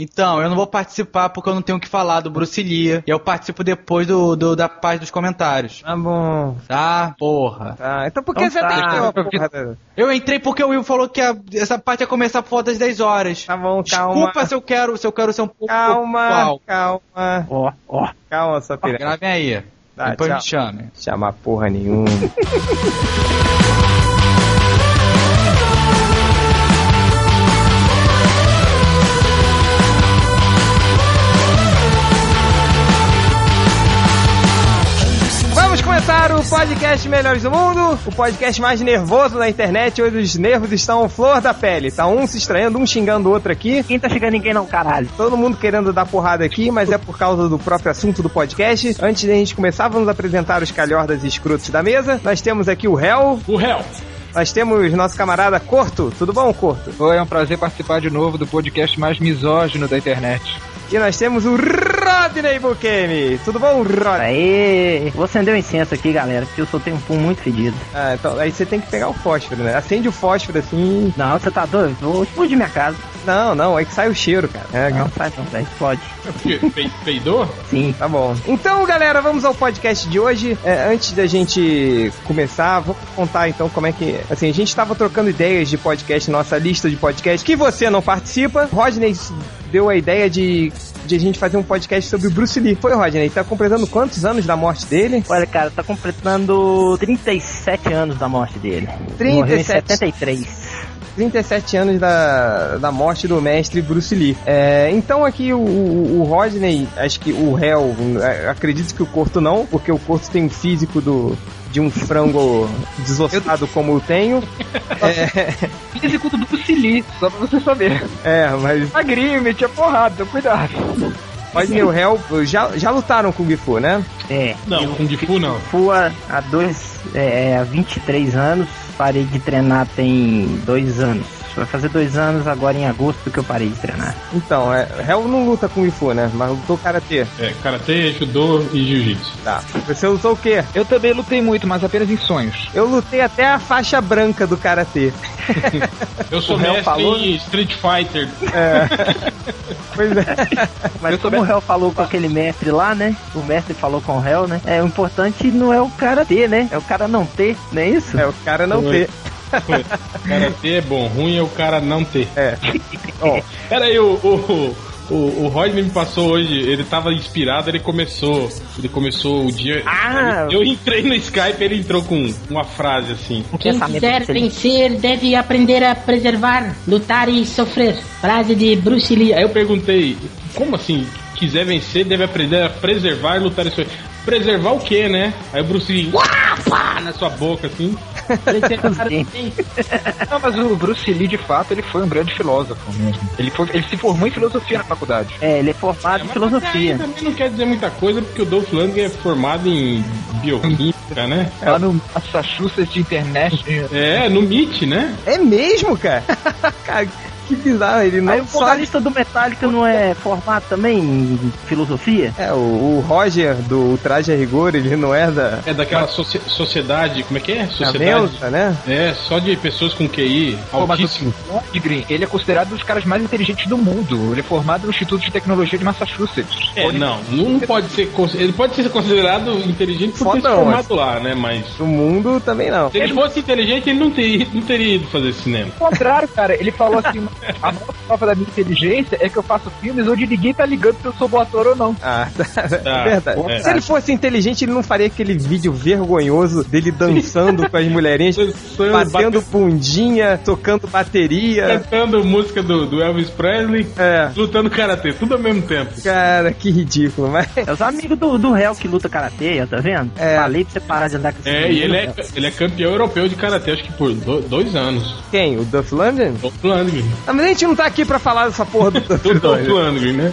Então, eu não vou participar porque eu não tenho o que falar do Bruce Lee. E eu participo depois do, do da parte dos comentários. Tá bom. Tá, porra. Tá, então por que Então você tá. tem que ter uma porra? Eu entrei porque o Will falou que a- essa parte ia começar por volta das 10 horas. Tá bom, calma. Desculpa se eu quero, se eu quero ser um pouco Calma, calma. Ó, ó. Calma, sua piranha. Gravem aí. Tá, Depois tchau. me chame. Chamar porra nenhuma. começar o podcast Melhores do Mundo, o podcast mais nervoso da internet, onde os nervos estão flor da pele. Tá um se estranhando, um xingando o outro aqui. Quem tá chegando ninguém não, caralho. Todo mundo querendo dar porrada aqui, mas é por causa do próprio assunto do podcast. Antes de a gente começar, vamos apresentar os calhordas e escrotos da mesa. Nós temos aqui o Hel, O réu. nós temos nosso camarada Corto. Tudo bom, Corto? Oi, é um prazer participar de novo do podcast mais misógino da internet. E nós temos o Rodney Bukemi. Tudo bom, Rodney? Aê! Vou acender o incenso aqui, galera, porque eu soltei um pum muito fedido. Ah, então aí você tem que pegar o fósforo, né? Acende o fósforo assim. Não, você tá doido? Vou explodir minha casa. Não, não, aí que sai o cheiro, cara. É, Não, sai não, velho. Explode. Pe- Peidou? Sim. Tá bom. Então, galera, vamos ao podcast de hoje. É, antes da gente começar, vou contar então como é que. Assim, a gente tava trocando ideias de podcast, nossa lista de podcast, que você não participa. Rodney deu a ideia de, de a gente fazer um podcast sobre o Bruce Lee. Foi, Rodney? Tá completando quantos anos da morte dele? Olha, cara, tá completando 37 anos da morte dele. Morreu em 37. 73. 37 anos da, da morte do mestre Bruce Lee. É, então aqui o, o, o Rodney, acho que o réu, é, acredito que o Corto não, porque o Corto tem o físico do, de um frango desossado como eu tenho. É, Físico do Bruce Lee, só pra você saber. é, mas Magrinho, metia porrada, então cuidado. E o réu já, já lutaram com o Gifu, né? É. Não, Kung Fu não. Fua há dois, é, há 23 anos, parei de treinar tem dois anos. Vai fazer dois anos agora em agosto que eu parei de treinar. Então, é, réu não luta com o Gifu, né? Mas lutou Karatê. É, Karatê, Judô e Jiu-Jitsu. Tá. Você lutou o quê? Eu também lutei muito, mas apenas em sonhos. Eu lutei até a faixa branca do Karatê. Eu sou O mestre falou, em Street Fighter. Pois é. Mas como o réu falou com aquele mestre lá, né? O mestre falou com o réu, né? É, o importante não é o cara ter, né? É o cara não ter, não é isso? É, o cara não Foi. ter. Karatê é bom, ruim é o cara não ter. É. Ó, Pera aí, o, o, o, o Rodney me passou hoje, ele tava inspirado, ele começou. Ele começou o dia. Ah! Eu entrei no Skype ele entrou com uma frase assim. Quem quiser vencer deve aprender a preservar, lutar e sofrer. Frase de Bruce Lee. Aí eu perguntei, como assim? Quiser vencer, deve aprender a preservar, lutar e sofrer. Preservar o quê, né? Aí o Bruce Lee, uá, pá, na sua boca, assim. Não, mas o Bruce Lee, de fato, ele foi um grande filósofo mesmo. Ele, foi, ele se formou em filosofia na faculdade. É, ele é formado em Mas filosofia. também não quer dizer muita coisa, porque o Dolph Lundgren é formado em bioquímica, né? Lá no Massachusetts Internet. É, no MIT, né? É mesmo, cara? que bizarro. Ele não Aí o vocalista do Metallica não é formado também em filosofia? É, o, o Roger do Traje a Rigor, ele não é da... É daquela socie- sociedade, como é que é? Da Sociedade. Mensa, né? É, só de pessoas com QI Pô, mas altíssimo. o Lundgren, ele é considerado um dos caras mais inteligentes do mundo. Ele é formado no Instituto de Tecnologia de Massachusetts. É, não, não pode ser. Ele pode ser considerado inteligente por ter se formado lá, né? Mas. Do mundo também não. Se ele fosse inteligente, ele não teria, não teria ido fazer cinema. Ao contrário, cara, ele falou assim: a maior prova da minha inteligência é que eu faço filmes onde ninguém tá ligando se eu sou bom ator ou não. Ah, tá. Tá, verdade. é. Se ele fosse inteligente, ele não faria aquele vídeo vergonhoso dele dançando com as mulherinhas, bate- bundinha, tocando bateria. Cantando música do, do Elvis Presley, É. lutando karatê, tudo ao mesmo tempo. Cara, que ridículo, mas... É os amigos do, do réu que luta karatê, tá vendo? É. Falei pra você parar de andar com esse É, e ele é, menino, ele é campeão europeu de karatê, acho que por do- dois anos. Quem? O Duff London? Dolph Lundgren. Mas a gente não tá aqui pra falar dessa porra do Duff Do Dolph Lundgren. Né?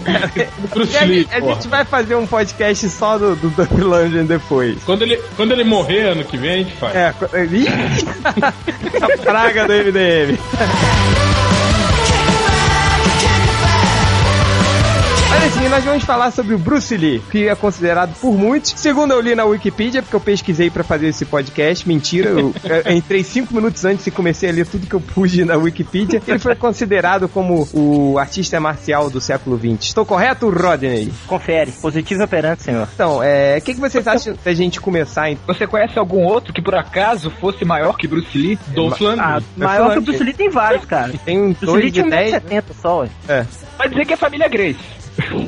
Do Bruce a, Lee, gente- a porra. gente vai fazer um podcast só do, do Duff Lundgren depois. Quando ele, quando ele morrer ano que vem, a gente faz. É, a praga do MDM. Mas sim, nós vamos falar sobre o Bruce Lee, que é considerado por muitos, segundo eu li na Wikipedia, porque eu pesquisei pra fazer esse podcast, mentira, eu, eu entrei cinco minutos antes e comecei a ler tudo que eu pude na Wikipedia. Ele foi considerado como o artista marcial do século XX. Estou correto, Rodney? Confere, positivo operante, senhor. Então, é, o que, que vocês acham da gente começar? Então? Você conhece algum outro que por acaso fosse maior que Bruce Lee? Dolph Ah, Lundgren. maior que o Bruce Lee tem vários, cara. Tem um Bruce Lee 2 de tinha 10. 1,70m só, ué. É, Vai dizer que é família Grace.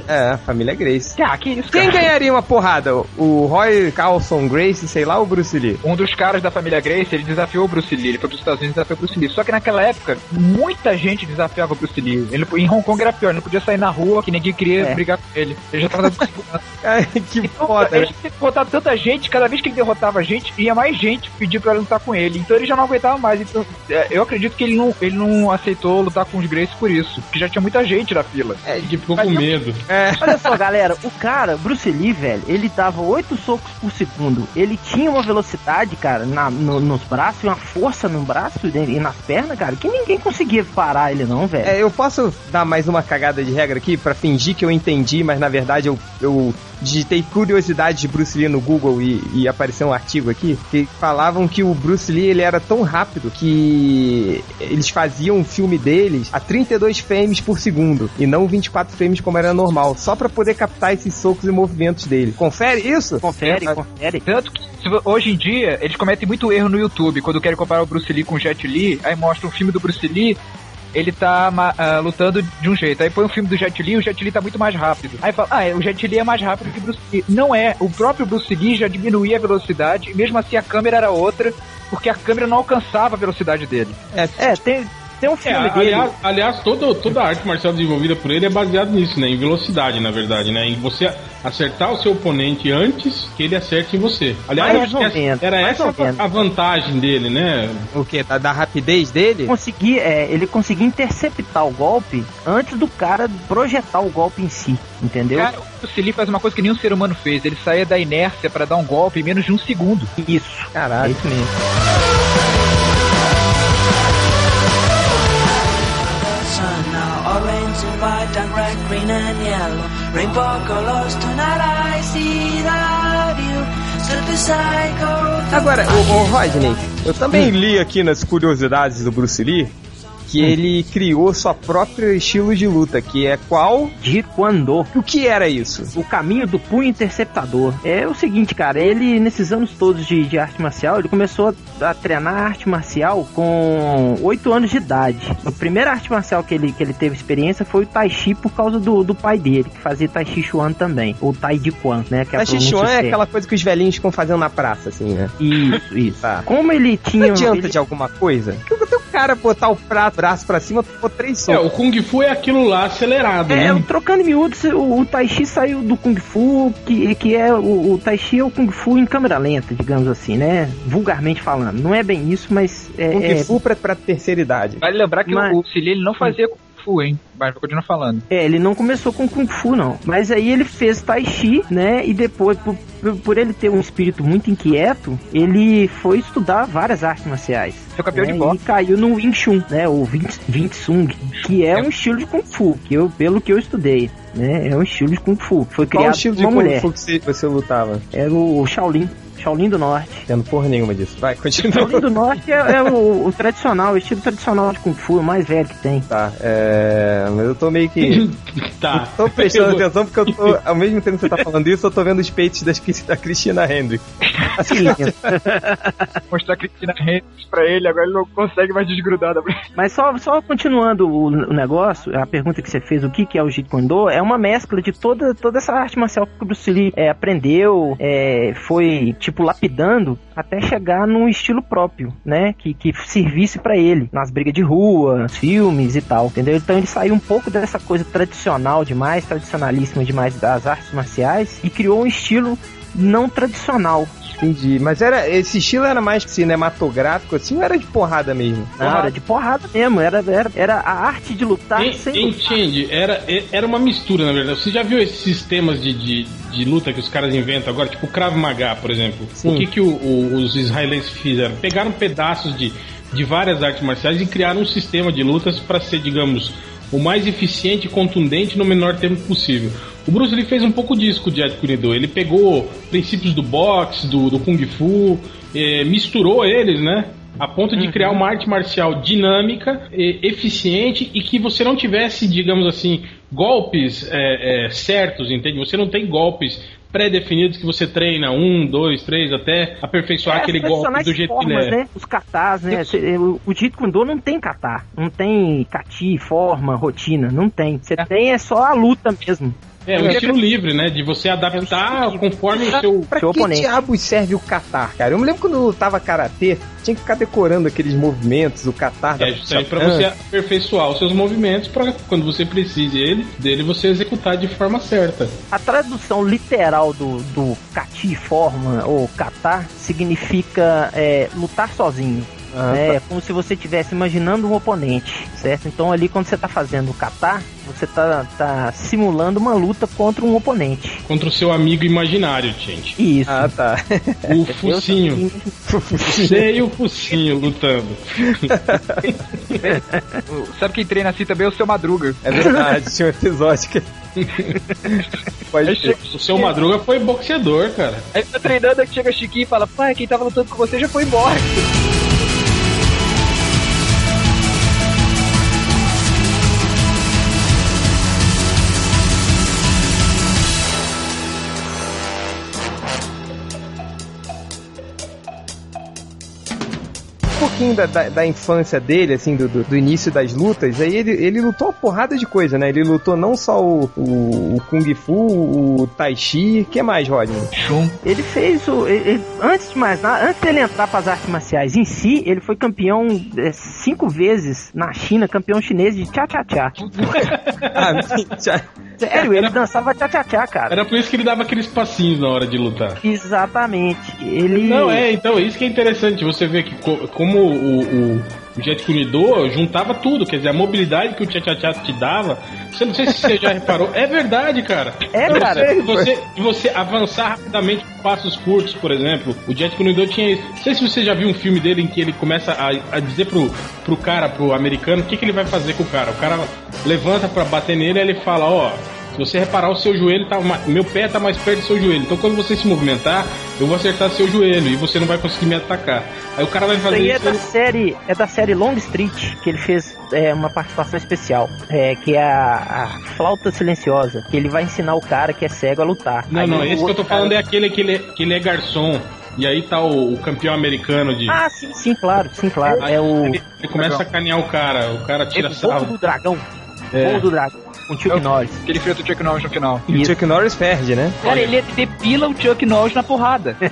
É, a família Grace. Ah, que isso, Quem cara. ganharia uma porrada? O Roy Carlson Grace, sei lá, ou o Bruce Lee? Um dos caras da família Grace, ele desafiou o Bruce Lee. Ele foi pros Estados Unidos e desafiou o Bruce Lee. Só que naquela época, muita gente desafiava o Bruce Lee. Ele, em Hong Kong era pior, ele não podia sair na rua, que ninguém queria É. brigar com ele. Ele já tava dando segurança. Ai, que Então, foda, ele tinha derrotado tanta gente, cada vez que ele derrotava gente, ia mais gente pedir pra lutar com ele. Então ele já não aguentava mais. Então, é, eu acredito que ele não, ele não aceitou lutar com os Grace por isso. Porque já tinha muita gente na fila. É, Que ficou com medo. É, Olha só, galera, o cara, Bruce Lee, velho, ele dava oito socos por segundo. Ele tinha uma velocidade, cara, na, no- nos braços, e uma força no braço e nas pernas, cara, que ninguém conseguia parar ele, não, velho. É, eu posso dar mais uma cagada de regra aqui pra fingir que eu entendi, mas na verdade eu, eu digitei curiosidade de Bruce Lee no Google e, e apareceu um artigo aqui que falavam que o Bruce Lee ele era tão rápido que eles faziam um filme deles a 32 frames por segundo e não 24 frames como era normal, só pra poder captar esses socos e movimentos dele. Confere isso? Confere, É, confere. Tanto que hoje em dia eles cometem muito erro no YouTube quando querem comparar o Bruce Lee com o Jet Li, aí mostra um filme do Bruce Lee. Ele tá ah, lutando de um jeito. Aí põe um filme do Jet Li, o Jet Li tá muito mais rápido. Aí fala, ah, é, o Jet Li é mais rápido que o Bruce Lee. Não é. O próprio Bruce Lee já diminuía a velocidade, mesmo assim a câmera era outra, porque a câmera não alcançava a velocidade dele. É, tem, tem um É, filme dele. aliás, aliás todo, toda a arte marcial desenvolvida por ele é baseada nisso, né? Em velocidade, na verdade, né? Em você acertar o seu oponente antes que ele acerte em você. Aliás, Mais eu acho ou que menos, era mais essa ou menos. a vantagem dele, né? O que? Da, da rapidez dele? conseguir, é, ele conseguia interceptar o golpe antes do cara projetar o golpe em si, entendeu? Cara, o Lee faz uma coisa que nenhum ser humano fez. Ele saía da inércia pra dar um golpe em menos de um segundo. Isso. É Caralho. isso mesmo. White and red green and yellow. Rainbow colors tonight i see that you stood beside go Agora, o, o Rodney, eu também li aqui nas curiosidades do Bruce Lee que ele criou sua própria estilo de luta, que é qual? De quando? O que era isso? O caminho do punho interceptador. É o seguinte, cara, ele, nesses anos todos de, de arte marcial, ele começou a, a treinar arte marcial com 8 anos de idade. A primeira arte marcial que ele, que ele teve experiência foi o Tai Chi por causa do, do pai dele, que fazia Tai Chi Chuan também. Ou Tai Di Quan, né? Que é A Sichuan pronúncia é aquela coisa que os velhinhos ficam fazendo na praça, assim, né? Isso, isso. Tá. Como ele tinha. Não adianta ele- de alguma coisa? Cara botar o prato, braço pra cima, pôr três É, socos. o Kung Fu é aquilo lá acelerado, É, né? trocando em miúdos, o, o Tai Chi saiu do Kung Fu, que, que é o, o Tai Chi é o Kung Fu em câmera lenta, digamos assim, né? Vulgarmente falando. Não é bem isso, mas é, Kung é, Fu pra, pra terceira idade. Vale lembrar que Mas- o Lee ele não fazia Kung Fu, hein? Mas vou continuar falando. é, ele não começou com Kung Fu, não. Mas aí ele fez Tai Chi, né? E depois, por, por- por ele ter um espírito muito inquieto, ele foi estudar várias artes marciais. Seu campeão né, de boxe. E caiu no Wing Chun, né? O Wing, Wing Tsung, que é, É. um estilo de Kung Fu, que eu, pelo que eu estudei, né? É um estilo de Kung Fu. Foi Qual o criado estilo por de uma Kung mulher. Fu que você, você lutava? Era o Shaolin. Shaolin do Norte. Tendo porra nenhuma disso. Vai, continua. Shaolin do Norte é, é o, o tradicional, o estilo tradicional de Kung Fu, o mais velho que tem. Tá, é. Mas eu tô meio que. Tá. Tô prestando Eu vou- atenção porque eu tô. Ao mesmo tempo que você tá falando isso, eu tô vendo os peitos das, da Cristina Hendricks. Lindo. Mostrar a Cristina Hendricks pra ele, agora ele não consegue mais desgrudar da Mas só, só continuando o, o negócio, a pergunta que você fez, o que, que é o Jeet Kune Do, é uma mescla de toda, toda essa arte marcial que o Bruce Lee é, aprendeu, é, foi, tipo, lapidando até chegar num estilo próprio, né? Que, que servisse pra ele, nas brigas de rua, nos filmes e tal, entendeu? Então ele saiu um pouco dessa coisa tradicional demais, tradicionalíssima demais das artes marciais e criou um estilo não tradicional. Entendi. Mas era. Esse estilo era mais cinematográfico assim ou era de porrada mesmo? Não, era de porrada mesmo, era, era, era a arte de lutar En- sem lutar. Entende? Era, era uma mistura, na verdade. Você já viu esses sistemas de, de, de luta que os caras inventam agora? Tipo o Krav Maga, por exemplo. Sim. O que, que o- o- os israelenses fizeram? Pegaram pedaços de, de várias artes marciais e criaram um sistema de lutas para ser, digamos, o mais eficiente e contundente no menor tempo possível. O Bruce Lee fez um pouco disso com o Jet Kune-Do. Ele pegou princípios do boxe, do, do Kung Fu, eh, misturou eles, né? A ponto de criar uma arte marcial dinâmica, eh, eficiente e que você não tivesse, digamos assim, golpes eh, eh, certos, entende? Você não tem golpes pré-definidos que você treina um, dois, três, até aperfeiçoar É, aquele golpe do jeito que formas, ele é. né? Os katás, né? Cê- O, Jeet Kune Do não tem kata. Não tem kati, forma, rotina. Não tem. Você tem é só a luta mesmo. É, um estilo livre, né? De você adaptar conforme o seu. Pra Seu que oponente. diabos serve o catar, cara? Eu me lembro quando eu lutava karatê, tinha que ficar decorando aqueles movimentos, o catar da É justamente para você aperfeiçoar os seus movimentos para quando você precise ele, dele você executar de forma certa. A tradução literal do, do kati, forma ou kata significa é, lutar sozinho. Ah, né? É como se você estivesse imaginando um oponente, certo? Então ali quando você está fazendo o kata, você está tá simulando uma luta contra um oponente. Contra o seu amigo imaginário, gente. Isso. Ah, tá. O focinho. Você e o focinho lutando. Sabe quem treina assim também é o seu Madruga. É verdade, tinha um episódio que. Pode ser. O seu Madruga foi boxeador, cara. Aí tá treinando, aí chega Chiquinho e fala, pai, quem tava lutando com você já foi embora. Um pouquinho da, da, da infância dele, assim, do, do, do início das lutas, aí ele, ele lutou uma porrada de coisa, né? Ele lutou não só o, o, o Kung Fu, o Tai Chi, o que mais, Rodney? Chum. Ele fez o. ele- antes de mais nada, antes dele entrar para as artes marciais em si, ele foi campeão é, cinco vezes na China, campeão chinês de tchá-tchá-tchá. Ah, já- Sério, ele dançava tchá-tchá-tchá, cara. Era por isso que ele dava aqueles passinhos na hora de lutar. Exatamente. Ele. Não, é, então, isso que é interessante. Você vê que co- como o, o, o Jet Kune-Do juntava tudo, quer dizer, a mobilidade que o Tchá Tchá Tchá te dava. Você não sei se você já reparou, é verdade, cara. É, Você- cara. Você, você avançar rapidamente com passos curtos, por exemplo. O Jet Kune-Do tinha isso. Não sei se você já viu um filme dele em que ele começa a, a dizer pro, pro cara, pro americano, o que, que ele vai fazer com o cara. O cara levanta pra bater nele e ele fala, ó. Se você reparar, o seu joelho tá. Meu pé tá mais perto do seu joelho. Então quando você se movimentar, eu vou acertar seu joelho e você não vai conseguir me atacar. Aí o cara vai Isso fazer é isso. da ele- série, é da série Long Street, que ele fez é, uma participação especial, é, que é a, a flauta silenciosa, que ele vai ensinar o cara que é cego a lutar. Não, Aí não, esse que eu tô outro falando cara- é aquele que ele é, que ele é garçom. E aí tá o, o campeão americano de. Ah, sim, sim, claro, sim, claro. Aí É o, ele, ele começa a canear o cara, o cara é tira o voo sarro. do dragão. É. Voo do dragão, com o Chuck Eu- Norris. Que ele enfrenta o Chuck Norris no final. E o Chuck Norris perde, né? Cara, ele depila o Chuck Norris na porrada.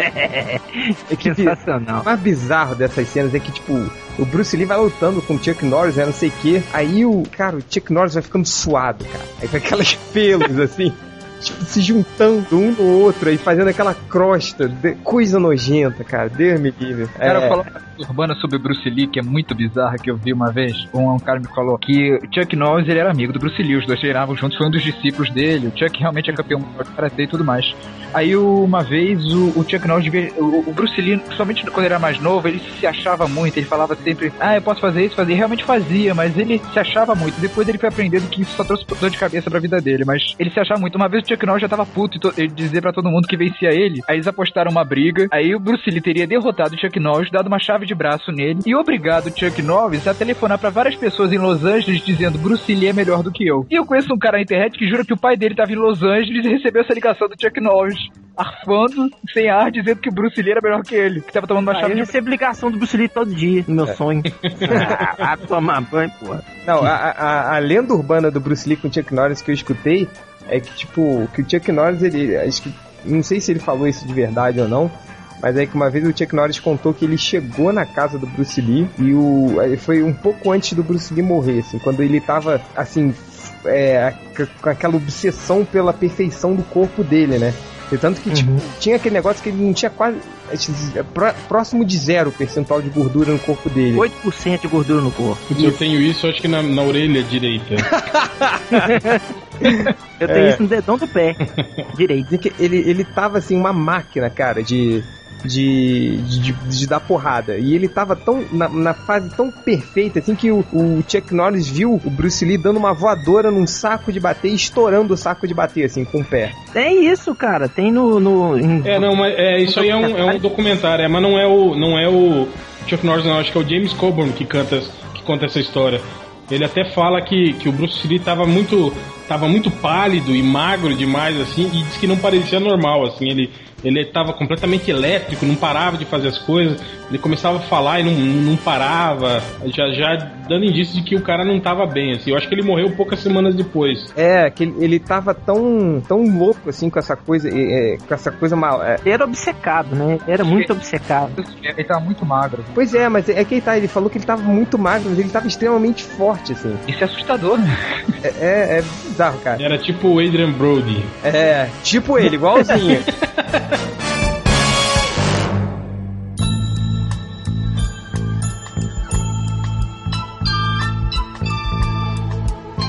É sensacional. O mais bizarro dessas cenas é que, tipo, o Bruce Lee vai lutando com o Chuck Norris, né, não sei o quê. Aí o, cara, o Chuck Norris vai ficando suado, cara. Aí com aquelas pelos, assim, tipo, se juntando um no outro aí, fazendo aquela crosta. de- coisa nojenta, cara. Deus me livre. O cara É, falou uma coisa urbana sobre Bruce Lee, que é muito bizarra, que eu vi uma vez. Um, um cara me falou que Chuck Norris ele era amigo do Bruce Lee, os dois treinavam juntos, foi um dos discípulos dele. O Chuck realmente é campeão de karatê e tudo mais. Aí uma vez o, o Chuck Norris, o Bruce Lee, somente quando ele era mais novo, ele se achava muito, ele falava sempre, ah, eu posso fazer isso, fazer. E realmente fazia, mas ele se achava muito. Depois ele foi aprendendo que isso só trouxe dor de cabeça pra vida dele, mas ele se achava muito. Uma vez o Chuck Norris já tava puto e dizia pra todo mundo que vencia ele. Aí eles apostaram uma briga. Aí o Bruce Lee teria derrotado o Chuck Norris, dado uma chave de braço nele e obrigado o Chuck Norris a telefonar pra várias pessoas em Los Angeles dizendo Bruce Lee é melhor do que eu. E eu conheço um cara na internet que jura que o pai dele tava em Los Angeles e recebeu essa ligação do Chuck Norris. Arfando, sem ar, dizendo que o Bruce Lee era melhor que ele, que tava tomando uma Ah, chave eu de recebo ligação do Bruce Lee todo dia, no meu sonho. ah, vai tomar banho, porra. Não, a, a, a lenda urbana do Bruce Lee com o Chuck Norris que eu escutei é que, tipo, que o Chuck Norris, ele. Acho que. Não sei se ele falou isso de verdade ou não. Mas é que uma vez o Chuck Norris contou que ele chegou na casa do Bruce Lee e o. Foi um pouco antes do Bruce Lee morrer, assim, quando ele tava, assim, é, com aquela obsessão pela perfeição do corpo dele, né? E tanto que, tipo, tinha aquele negócio que ele não tinha quase. pró- Próximo de zero o percentual de gordura no corpo dele. 8% de gordura no corpo. Eu tenho isso, acho que na, na orelha direita. Eu tenho É. isso no dedão do pé. Direito. Ele, ele tava assim, uma máquina, cara, de. De, de, de dar porrada. E ele tava tão na, na fase tão perfeita assim que o, o Chuck Norris viu o Bruce Lee dando uma voadora num saco de bater e estourando o saco de bater assim com o pé. Tem isso, cara. Tem no. no em- É, não, mas é, isso aí é um, é um documentário, é, mas não é o. não é o Chuck Norris, não, acho que é o James Coburn que canta, que conta essa história. Ele até fala que, que o Bruce Lee tava muito. tava muito pálido e magro demais, assim, e diz que não parecia normal, assim, ele. Ele tava completamente elétrico, não parava de fazer as coisas. Ele começava a falar e não, não parava, já, já dando indício de que o cara não tava bem, assim. Eu acho que ele morreu poucas semanas depois. É, que ele, ele tava tão, tão louco assim com essa coisa, é, com essa coisa mal. é. Era obcecado, né? Era muito obcecado. Ele tava muito magro. Pois é, mas é que ele tá, ele falou que ele tava muito magro, mas ele tava extremamente forte, assim. Isso é assustador, né? É, é, é bizarro, cara. Era tipo o Adrian Brody. É, tipo ele, igualzinho.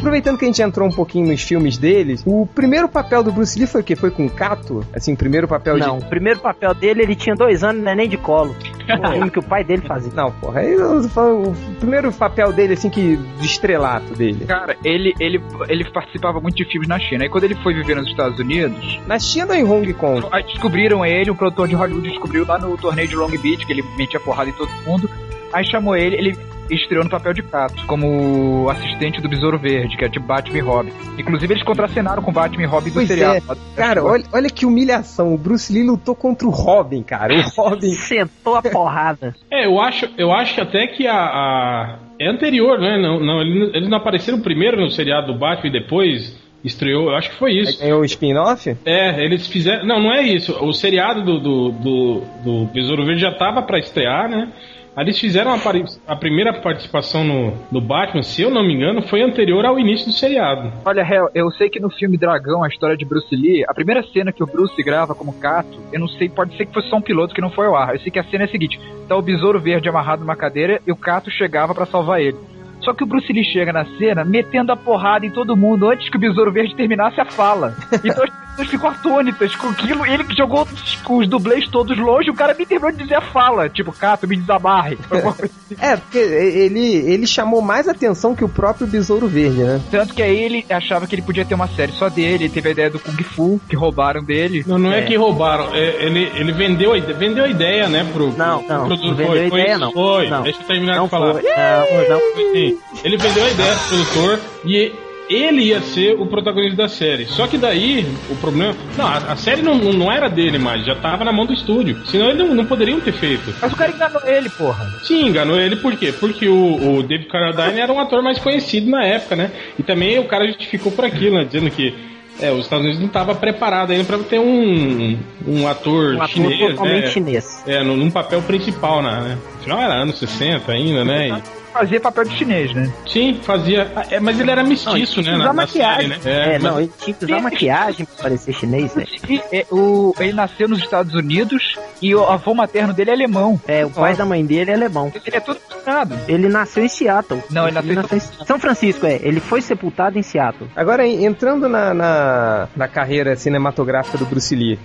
Aproveitando que a gente entrou um pouquinho nos filmes deles, o primeiro papel do Bruce Lee foi o quê? Foi com o Kato? Assim, o primeiro papel Não, de... o primeiro papel dele, ele tinha dois anos, não é nem de colo. O filme que o pai dele fazia. Não, porra, aí o primeiro papel dele, assim, que do estrelato dele. Cara, ele, ele, ele participava muito de filmes na China. Aí quando ele foi viver nos Estados Unidos, Na China ou em Hong Kong? aí descobriram ele, um produtor de Hollywood descobriu lá no torneio de Long Beach, que ele metia porrada em todo mundo. Aí chamou ele, ele estreou no papel de Kato, como assistente do Besouro Verde, que é tipo Batman e Robin. Inclusive eles contracenaram com Batman e Robin do Pois seriado. é. Cara, olha, olha que humilhação. O Bruce Lee lutou contra o Robin, cara. O Robin. Sentou a porrada. É, eu acho, eu acho até que a, a- é anterior, né? Não, não, eles não apareceram primeiro no seriado do Batman e depois estreou. Eu acho que foi isso. Ganhou o spin-off? É, eles fizeram. Não, não é isso. O seriado do, do, do, do Besouro Verde já tava pra estrear, né? Eles fizeram a, a primeira participação no, no Batman, se eu não me engano, foi anterior ao início do seriado. Olha, Hel, eu sei que no filme Dragão, a história de Bruce Lee, a primeira cena que o Bruce grava como Cato, eu não sei, pode ser que fosse só um piloto que não foi ao ar. Eu sei que a cena é a seguinte: tá o besouro verde amarrado numa cadeira e o Cato chegava pra salvar ele. Só que o Bruce Lee chega na cena metendo a porrada em todo mundo antes que o Besouro Verde terminasse a fala. Então pessoas ficam atônitas com aquilo. Ele que jogou os, os dublês todos longe, o cara me terminou de dizer a fala. Tipo, Cato, me desamarre. É, porque ele, ele chamou mais atenção que o próprio Besouro Verde, né? Tanto que aí ele achava que ele podia ter uma série só dele. Ele teve a ideia do Kung Fu, que roubaram dele. Não, não é, que roubaram, é, ele, ele vendeu, a, vendeu a ideia, né, pro, Não, pro não, produtor. não vendeu foi, a foi ideia, isso, não. Foi, Não. deixa eu terminar Não de falar. foi. Não, não. Foi sim. Ele vendeu a ideia pro produtor e ele ia ser o protagonista da série. Só que daí, o problema. Não, a, a série não, não era dele mais, já tava na mão do estúdio. Senão eles não, não poderiam ter feito. Mas o cara enganou ele, porra. Sim, enganou ele por quê? Porque o, o David Carradine era um ator mais conhecido na época, né? E também o cara justificou por aquilo, né? Dizendo que é, os Estados Unidos não estava preparado ainda para ter um, um ator Um ator chinês, totalmente né? chinês. É, num, num papel principal, né? né? Afinal era anos 60 ainda, né? E- Fazia papel de chinês, né? sim, fazia. É, mas ele era Não, ele mestiço, tinha né? que Na, maquiagem. série, né? É, mas- não, ele tinha que usar maquiagem pra parecer chinês, velho. E, é, o, ele nasceu nos Estados Unidos e o avô materno dele é alemão. É, o pai da mãe dele é alemão. Ele é todo nada. Ele nasceu em Seattle. Não, ele nasceu em São Francisco, é. Ele foi sepultado em Seattle. Agora, en- entrando na, na, na carreira cinematográfica do Bruce Lee.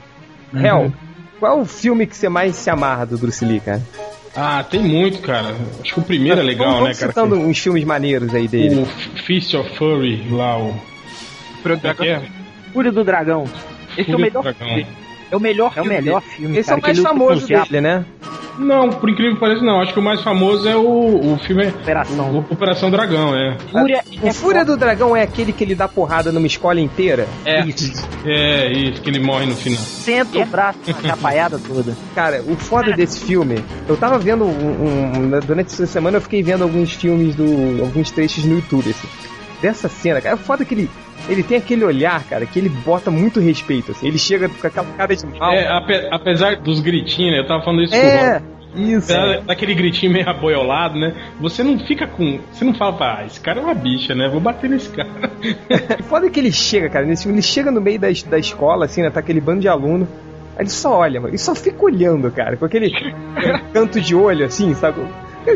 Hel, qual é o filme que você mais se amarra do Bruce Lee, cara? Ah, tem muito, cara. Acho que o primeiro é legal, vamos, né, cara? citando uns filmes maneiros aí dele. O Feast of Furry lá, o. Pro Como é que é? Fúria do Dragão. Esse é o Fúria do melhor filme. É o melhor É o filme melhor filme. Esse é cara, o mais famoso dele, né? Não, por incrível que pareça, não. Acho que o mais famoso é o, o filme. Operação. o Operação. Dragão, é. Fúria O é Fúria do Dragão é aquele que ele dá porrada numa escola inteira? É. É, isso, que ele morre no final. Senta o braço na chapaiada toda. Cara, o foda desse filme, eu tava vendo um, um- durante essa semana eu fiquei vendo alguns filmes do. alguns trechos no YouTube, assim. Dessa cena, cara, é foda que ele. Ele tem aquele olhar, cara, que ele bota muito respeito, assim. Ele chega com aquela cara de mal. É, ape- apesar dos gritinhos, né? Eu tava falando isso com o É, Rob. isso. Da- Daquele gritinho meio aboiolado, né? Você não fica com. Você não fala, ah, esse cara é uma bicha, né? Vou bater nesse cara. Foda é que ele chega, cara, nesse filme, ele chega no meio da, da escola, assim, né? Tá aquele bando de aluno. Aí ele só olha, mano. Ele só fica olhando, cara, com aquele canto de olho, assim, sabe?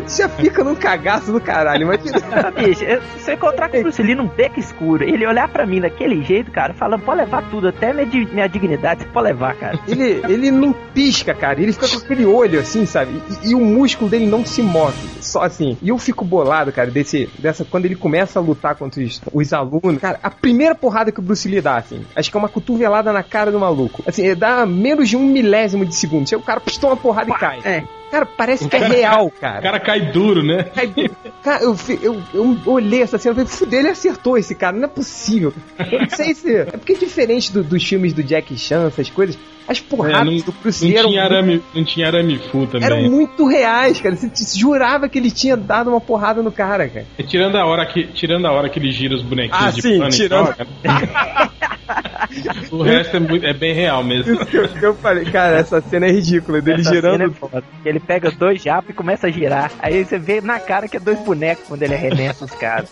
Já fica num cagaço do caralho, imagina. Bicho, se eu encontrar com o Bruce Lee num beco escuro, ele olhar pra mim daquele jeito, cara, falando, pode levar tudo, até minha, minha dignidade, você pode levar, cara. Ele, ele não pisca, cara. Ele fica com aquele olho assim, sabe? E, e o músculo dele não se move. Só assim. E eu fico bolado, cara, desse, dessa. Quando ele começa a lutar contra os, os alunos. Cara, a primeira porrada que o Bruce Lee dá, assim. Acho que é uma cotovelada na cara do maluco. Assim, ele dá menos de um milésimo de segundo. Chega o cara, pistou uma porrada e cai. É. Cara, parece que é real, O cara. cara cai duro, né? Cai- Cara, eu, eu, eu olhei essa cena e falei, fudeu, ele acertou esse cara, não é possível. Eu não sei se. É porque é diferente do- dos filmes do Jack Chan, essas coisas. As É, porradas não, do Bruce não Lee tinha muito arame, não tinha arame full também. eram muito reais, cara. Você jurava que ele tinha dado uma porrada no cara, cara. E tirando a hora que, tirando a hora que ele gira os bonequinhos Ah, de sim, pano e tirando- o resto é, muito- é bem real mesmo. Isso que eu, que eu falei, cara, essa cena é ridícula, dele Essa é girando. foda. Ele pega dois japos e começa a girar. Aí você vê na cara que é dois bonecos quando ele arremessa os caras.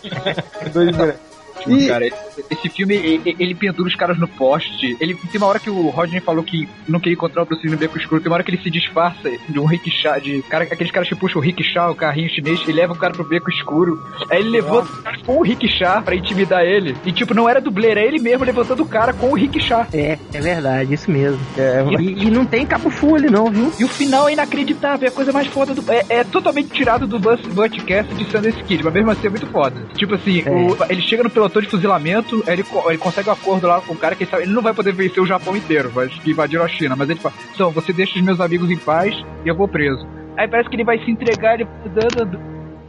dois bonecos. E- Cara, esse filme, ele, ele pendura os caras no poste. Ele tem uma hora que o Rodney falou que não queria encontrar o Bruce Lee no beco escuro. Tem uma hora que ele se disfarça de um rickshaw, de cara, aqueles caras que puxam o rickshaw, o carrinho chinês, e leva o cara pro beco escuro. Aí ele levanta o cara com o rickshaw pra intimidar ele. E tipo, não era dublê, era ele mesmo levantando o cara com o rickshaw. É, é verdade, isso mesmo. É, E, e não tem cabo fulho não, viu? E o final é inacreditável, é a coisa mais foda do. É, é totalmente tirado do Bus- Butcast de Sundance Kid, mas mesmo assim é muito foda. Tipo assim, É. o- ele chega no pelotão de fuzilamento, ele, ele consegue um acordo lá com o cara que ele sabe, ele não vai poder vencer o Japão inteiro, mas que invadiram a China, mas ele fala: então, você deixa os meus amigos em paz e eu vou preso. Aí parece que ele vai se entregar, ele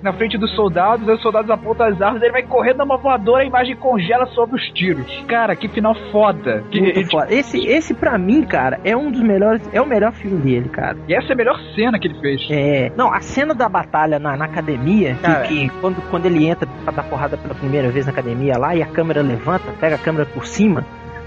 na frente dos soldados, aí os soldados apontam as armas, ele vai correndo numa voadora, a imagem congela sob os tiros. Cara, que final foda. Que, Muito ele- foda. Esse, esse pra mim, cara, é um dos melhores, é o melhor filme dele, cara. e essa é a melhor cena que ele fez. É, não, a cena da batalha na, na academia, que- Cara. que, quando, quando ele entra pra dar porrada pela primeira vez na academia lá e a câmera levanta, pega a câmera por cima,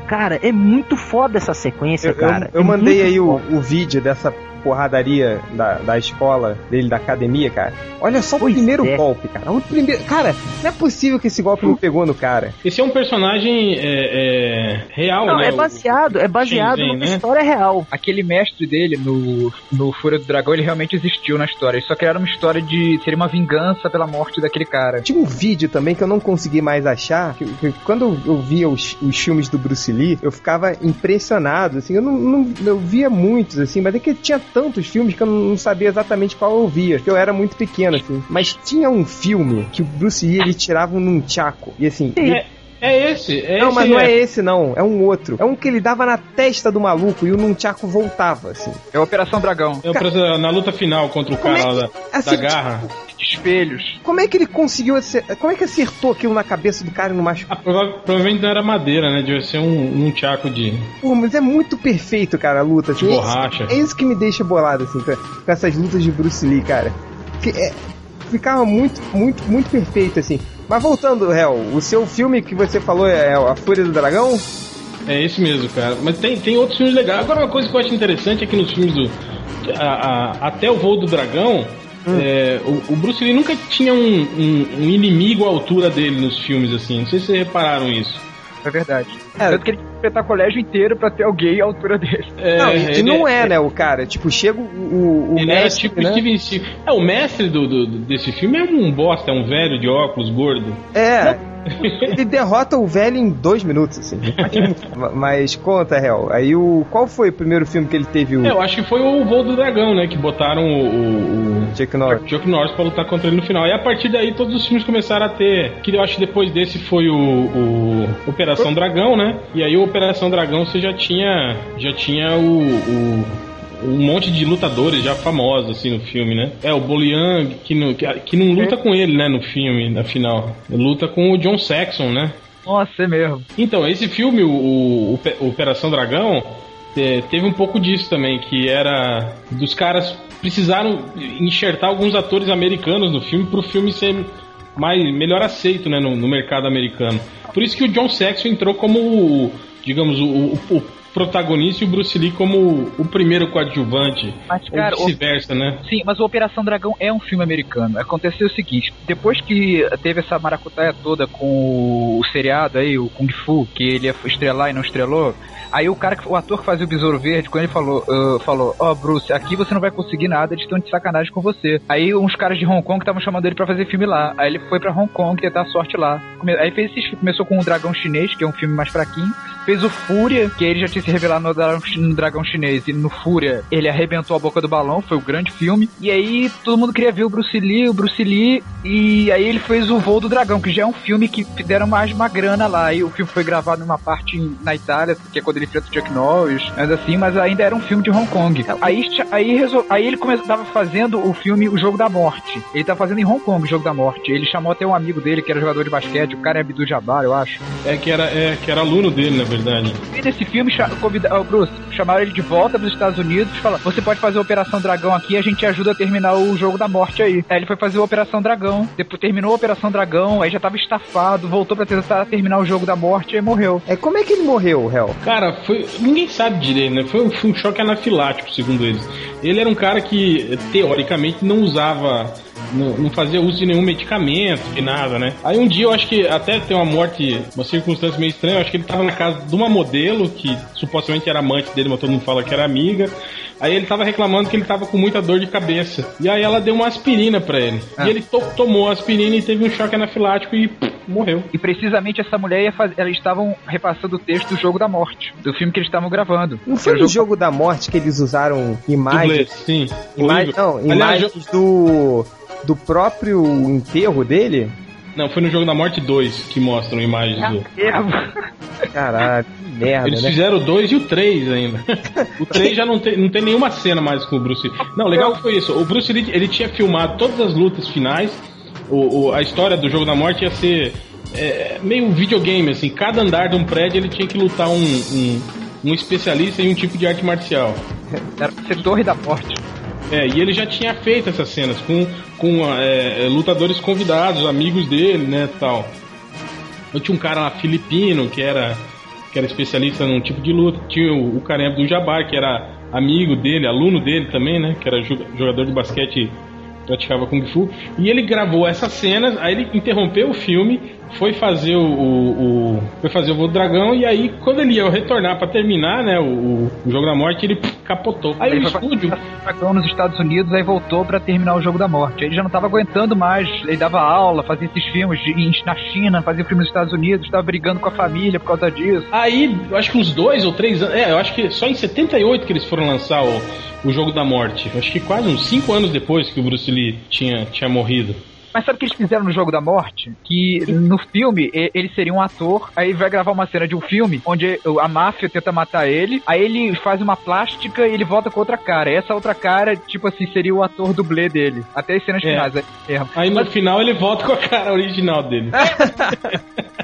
cara, é muito foda essa sequência, eu, eu- cara. eu É mandei aí o, o vídeo dessa porradaria da, da escola dele, da academia, cara. Olha só o Pois primeiro é. golpe, cara. O primeiro. Cara, não é possível que esse golpe não pegou no cara. Esse é um personagem é, é, real, Não, né? é baseado, é baseado Shenzhen, numa né? história real. aquele mestre dele no, no Fúria do Dragão, ele realmente existiu na história. Eles só criaram uma história de. seria uma vingança pela morte daquele cara. Tinha um vídeo também que eu não consegui mais achar. Que, que quando eu via os, os filmes do Bruce Lee, eu ficava impressionado. Assim, eu não, não- eu via muitos, assim, mas é que tinha tantos filmes que eu não sabia exatamente qual eu via, porque eu era muito pequeno, assim. Mas tinha um filme que o Bruce Lee ele tirava um nunchaku. E assim. ele- É esse, é não, esse. mas não é esse, não. É um outro. É um que ele dava na testa do maluco e o nunchaku voltava, assim. É a Operação Dragão. É na luta final contra o Como é cara que- lá da, assim, da garra. Espelhos. Como é que ele conseguiu. acer- Como é que acertou aquilo na cabeça do cara e não machucou? Ah, prova- provavelmente não era madeira, né? Devia ser um, um tchaco de, Pô, mas é muito perfeito, cara, a luta. de assim. borracha. É isso que me deixa bolado, assim, com, com essas lutas de Bruce Lee, cara. Que é- ficava muito, muito, muito perfeito, assim. Mas voltando, Hel, o seu filme que você falou é A Fúria do Dragão? É esse mesmo, cara. Mas tem, tem outros filmes legais. Agora, uma coisa que eu acho interessante é que nos filmes do. a- a- até o voo do dragão. é, o, o Bruce Lee nunca tinha um, um- um inimigo à altura dele nos filmes, assim. Não sei se vocês repararam isso. É verdade. É. Tanto que ele tinha que enfrentar o colégio inteiro pra ter alguém à altura dele. É, não, e, e ele não é, né, o cara. Tipo, chega o, o, o Ele era mestre, tipo né? Steven Seagal. É, o mestre do, do- desse filme é um bosta, é um velho de óculos gordo. É, ele derrota o velho em dois minutos, assim. Mas conta, Hel, aí o... Qual foi o primeiro filme que ele teve o É, eu acho que foi o voo do dragão, né? Que botaram o, o, o Chuck Norris? Chuck Norris pra lutar contra ele no final. E a partir daí todos os filmes começaram a ter. Que eu acho que depois desse foi o, o Operação Dragão, né? E aí o Operação Dragão você já tinha. Já tinha o. o um monte de lutadores já famosos assim no filme, né? É o Boliang que não, que, que não luta com ele, né, no filme, na final. Luta com o John Saxon, né? Nossa, é mesmo. Então, esse filme, o, o Ope- Operação Dragão, te- teve um pouco disso também, que era dos caras precisaram enxertar alguns atores americanos no filme para o filme ser mais melhor aceito, né, no, no mercado americano. Por isso que o John Saxon entrou como, o, digamos, o, o- o protagonista e o Bruce Lee como o primeiro coadjuvante. Mas, cara, ou vice-versa, né? Sim, mas o Operação Dragão é um filme americano. Aconteceu o seguinte: depois que teve essa maracutaia toda com o seriado aí, o Kung Fu, que ele ia estrelar e não estrelou, aí o cara, o ator que fazia o Besouro Verde, quando ele falou, ah, falou, ó, Bruce, aqui você não vai conseguir nada, eles estão de sacanagem com você. Aí uns caras de Hong Kong estavam chamando ele pra fazer filme lá. Aí ele foi pra Hong Kong tentar a sorte lá. Aí fez esse, começou com o Dragão Chinês, que é um filme mais fraquinho. Fez o Fúria, que ele já tinha se revelado no Dragão, Chi- no Dragão Chinês. E no Fúria, ele arrebentou a boca do balão, foi o grande filme. E aí todo mundo queria ver o Bruce Lee, o Bruce Lee. E aí ele fez o Voo do Dragão, que já é um filme que deram mais uma grana lá. E o filme foi gravado numa parte na Itália, que é quando ele enfrenta o Chuck Norris, mas assim, mas ainda era um filme de Hong Kong. Aí, cha- aí, resol- aí ele começava fazendo o filme O Jogo da Morte. Ele tá fazendo em Hong Kong o Jogo da Morte. Ele chamou até um amigo dele, que era jogador de basquete, o cara é Abdul Jabbar, eu acho. É que era, é, que era aluno dele, na verdade. E nesse filme, convida- ó, Bruce, chamaram ele de volta para os Estados Unidos e falaram: Você pode fazer a Operação Dragão aqui a gente ajuda a terminar o jogo da morte aí. Aí ele foi fazer a Operação Dragão, depois terminou a Operação Dragão, aí já tava estafado, voltou pra tentar terminar o jogo da morte e aí morreu. É, como é que ele morreu, Hel? Cara, foi. Ninguém sabe direito, né? Foi, um- foi um choque anafilático, segundo eles. Ele era um cara que, teoricamente, não usava. Não, não fazia uso de nenhum medicamento, de nada, né? Aí um dia eu acho que até tem uma morte, uma circunstância meio estranha, eu acho que ele tava na casa de uma modelo, que supostamente era amante dele, mas todo mundo fala que era amiga. Aí ele tava reclamando que ele tava com muita dor de cabeça. E aí ela deu uma aspirina pra ele. E ele to- tomou a aspirina e teve um choque anafilático e pff, morreu. E precisamente essa mulher ia fazer. Eles estavam repassando o texto do jogo da morte, do filme que eles estavam gravando. Não foi o jogo da morte que eles usaram imagens, Dublês, sim. não, Aliás, imagens do, do próprio enterro dele? Não, foi no Jogo da Morte 2 que mostram imagens do. Caralho, que merda, Eles né? fizeram o 2 e o 3 ainda. O 3 já não tem, não tem nenhuma cena mais com o Bruce Lee. Não, legal que foi isso. O Bruce Lee ele tinha filmado todas as lutas finais. O, o- a história do Jogo da Morte ia ser é, meio videogame, assim. Cada andar de um prédio ele tinha que lutar um, um, um especialista em um tipo de arte marcial. Era pra ser Torre da Morte. É, e ele já tinha feito essas cenas com, com é, é, lutadores convidados, amigos dele, né, tal. Eu tinha um cara lá filipino que era que era especialista num tipo de luta. Tinha o, o Kareem do Jabbar, que era amigo dele, aluno dele também, né, que era jo- jogador de basquete praticava Kung Fu. E ele gravou essas cenas, aí ele interrompeu o filme, foi fazer o, o- o- foi fazer o voo do dragão e aí quando ele ia retornar pra terminar, né, o, o jogo da morte, ele capotou. Aí Ele o estúdio dragão nos Estados Unidos, aí voltou pra terminar o jogo da morte. Ele já não tava aguentando mais. Ele dava aula, fazia esses filmes de- na China, fazia filme nos Estados Unidos, tava brigando com a família por causa disso. Aí, eu acho que uns dois ou três anos. É, eu acho que só em 78 que eles foram lançar o, o Jogo da Morte. Acho que quase uns cinco anos depois que o Bruce Lee tinha, tinha morrido. Mas sabe o que eles fizeram no Jogo da Morte? Que no filme ele seria um ator, aí vai gravar uma cena de um filme onde a máfia tenta matar ele, aí ele faz uma plástica e ele volta com outra cara. E essa outra cara, tipo assim, seria o ator dublê dele. Até as cenas É. finais. aí erra. Aí no final ele volta com a cara original dele.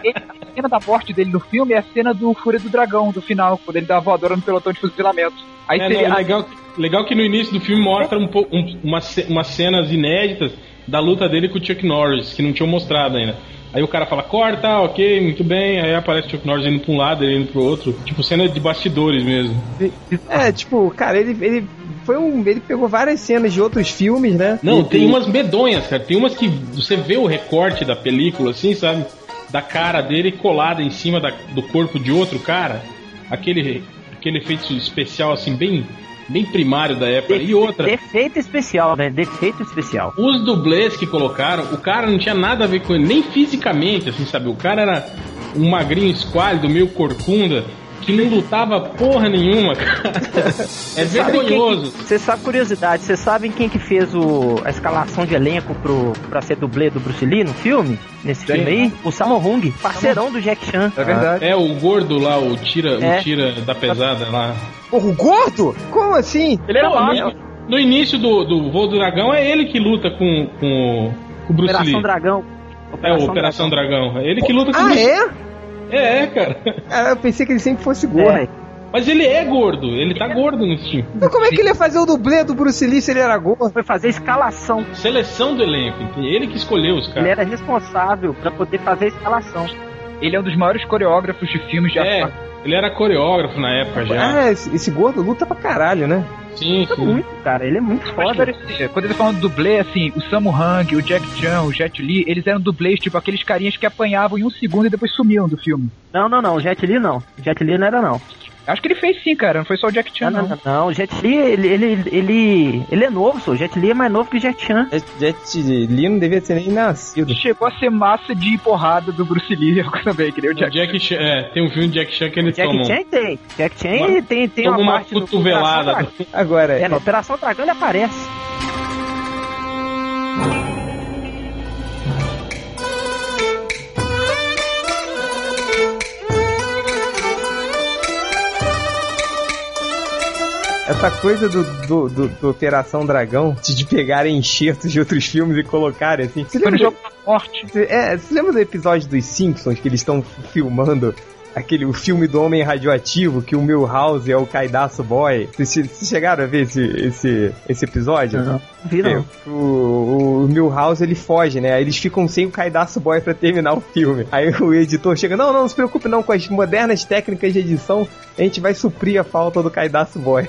cena da morte dele no filme é a cena do Fúria do Dragão, do final, quando ele dá a voadora no pelotão de fuzilamento. Aí É, seria. não, legal, legal que no início do filme mostra um, pouco- um, uma umas cenas inéditas da luta dele com o Chuck Norris, que não tinham mostrado ainda. Aí o cara fala, corta, ok, muito bem. Aí aparece o Chuck Norris indo pra um lado, ele indo pro outro. Tipo, cena de bastidores mesmo. É, tipo, cara, ele, ele foi um. Ele pegou várias cenas de outros filmes, né? Não, E- tem umas medonhas, cara. Tem umas que você vê o recorte da película, assim, sabe? Da cara dele colada em cima da- do corpo de outro cara. Aquele, aquele efeito especial, assim, bem, bem primário da época. E outra, Defeito especial, né? Defeito especial. os dublês que colocaram, o cara não tinha nada a ver com ele, nem fisicamente, assim, sabe? O cara era um magrinho esquálido, meio corcunda, que não lutava porra nenhuma, cara. É Sabe vergonhoso. Você sabe curiosidade, vocês sabem quem que fez o, a escalação de elenco pro, pra ser dublê do Bruce Lee no filme? Nesse Quem? filme aí? O Sammo Hung, parceirão do Jack Chan. É verdade. É o gordo lá, o tira, É. o tira da pesada lá. Porra, o gordo? Como assim? Ele era Pô, magro. no, no início do, do voo do dragão é ele que luta com, com, com o Bruce Operação Lee. Dragão. É o Operação Dragão. É ele que luta com o Ah, Bruce é? É, é, cara. Cara, eu pensei que ele sempre fosse gordo. É, Mas ele é gordo, ele tá gordo nesse filme. Mas como é que ele ia fazer o dublê do Bruce Lee se ele era gordo? foi fazer a escalação. Seleção do elenco, entende? ele que escolheu os Ele caras. era responsável pra poder fazer a escalação. Ele é um dos maiores coreógrafos de filmes de É, ação. Ele era coreógrafo na época já. Ah, esse, esse gordo luta pra caralho, né? Sim, sim. muito, cara. Ele é muito Mas foda. parecia, quando ele tá falando dublê, assim, o Samu Hung, o Jack Chan, o Jet Li, eles eram dublês, tipo aqueles carinhas que apanhavam em um segundo e depois sumiam do filme. Não, não, não. Jet Li não. Jet Li não era, não. Acho que ele fez sim, cara, não foi só o Jack Chan, Não, não. não, não. O Jet Li, ele, ele, ele, ele é novo, só. O Jet Li é mais novo que o Jet Chan. Jet, Jet Li não devia ter nem nascido. Chegou a ser massa de porrada do Bruce Lee eu também, que nem o O Jack, Jack Chan, é, tem um filme de Jack Chan que ele Jack toma, um- Chan tem. Jack Chan Uma- tem, tem uma, uma parte no cotovelada. Agora, É, na Operação Dragão ele aparece. Essa coisa do, do, do- do Operação Dragão, de, de pegarem enxertos de outros filmes e colocarem assim. Você lembra, jogo você- é, você lembra do episódio dos Simpsons que eles estão filmando aquele o filme do Homem Radioativo, que o Milhouse é o Caidaço Boy? Vocês, che- vocês chegaram a ver esse, esse, esse episódio? Não, não vi não. É, o, o Milhouse ele foge, né? Aí eles ficam sem o Caidaço Boy pra terminar o filme. Aí o editor chega: Não, não, não se preocupe, não. Com as modernas técnicas de edição, a gente vai suprir a falta do Caidaço Boy.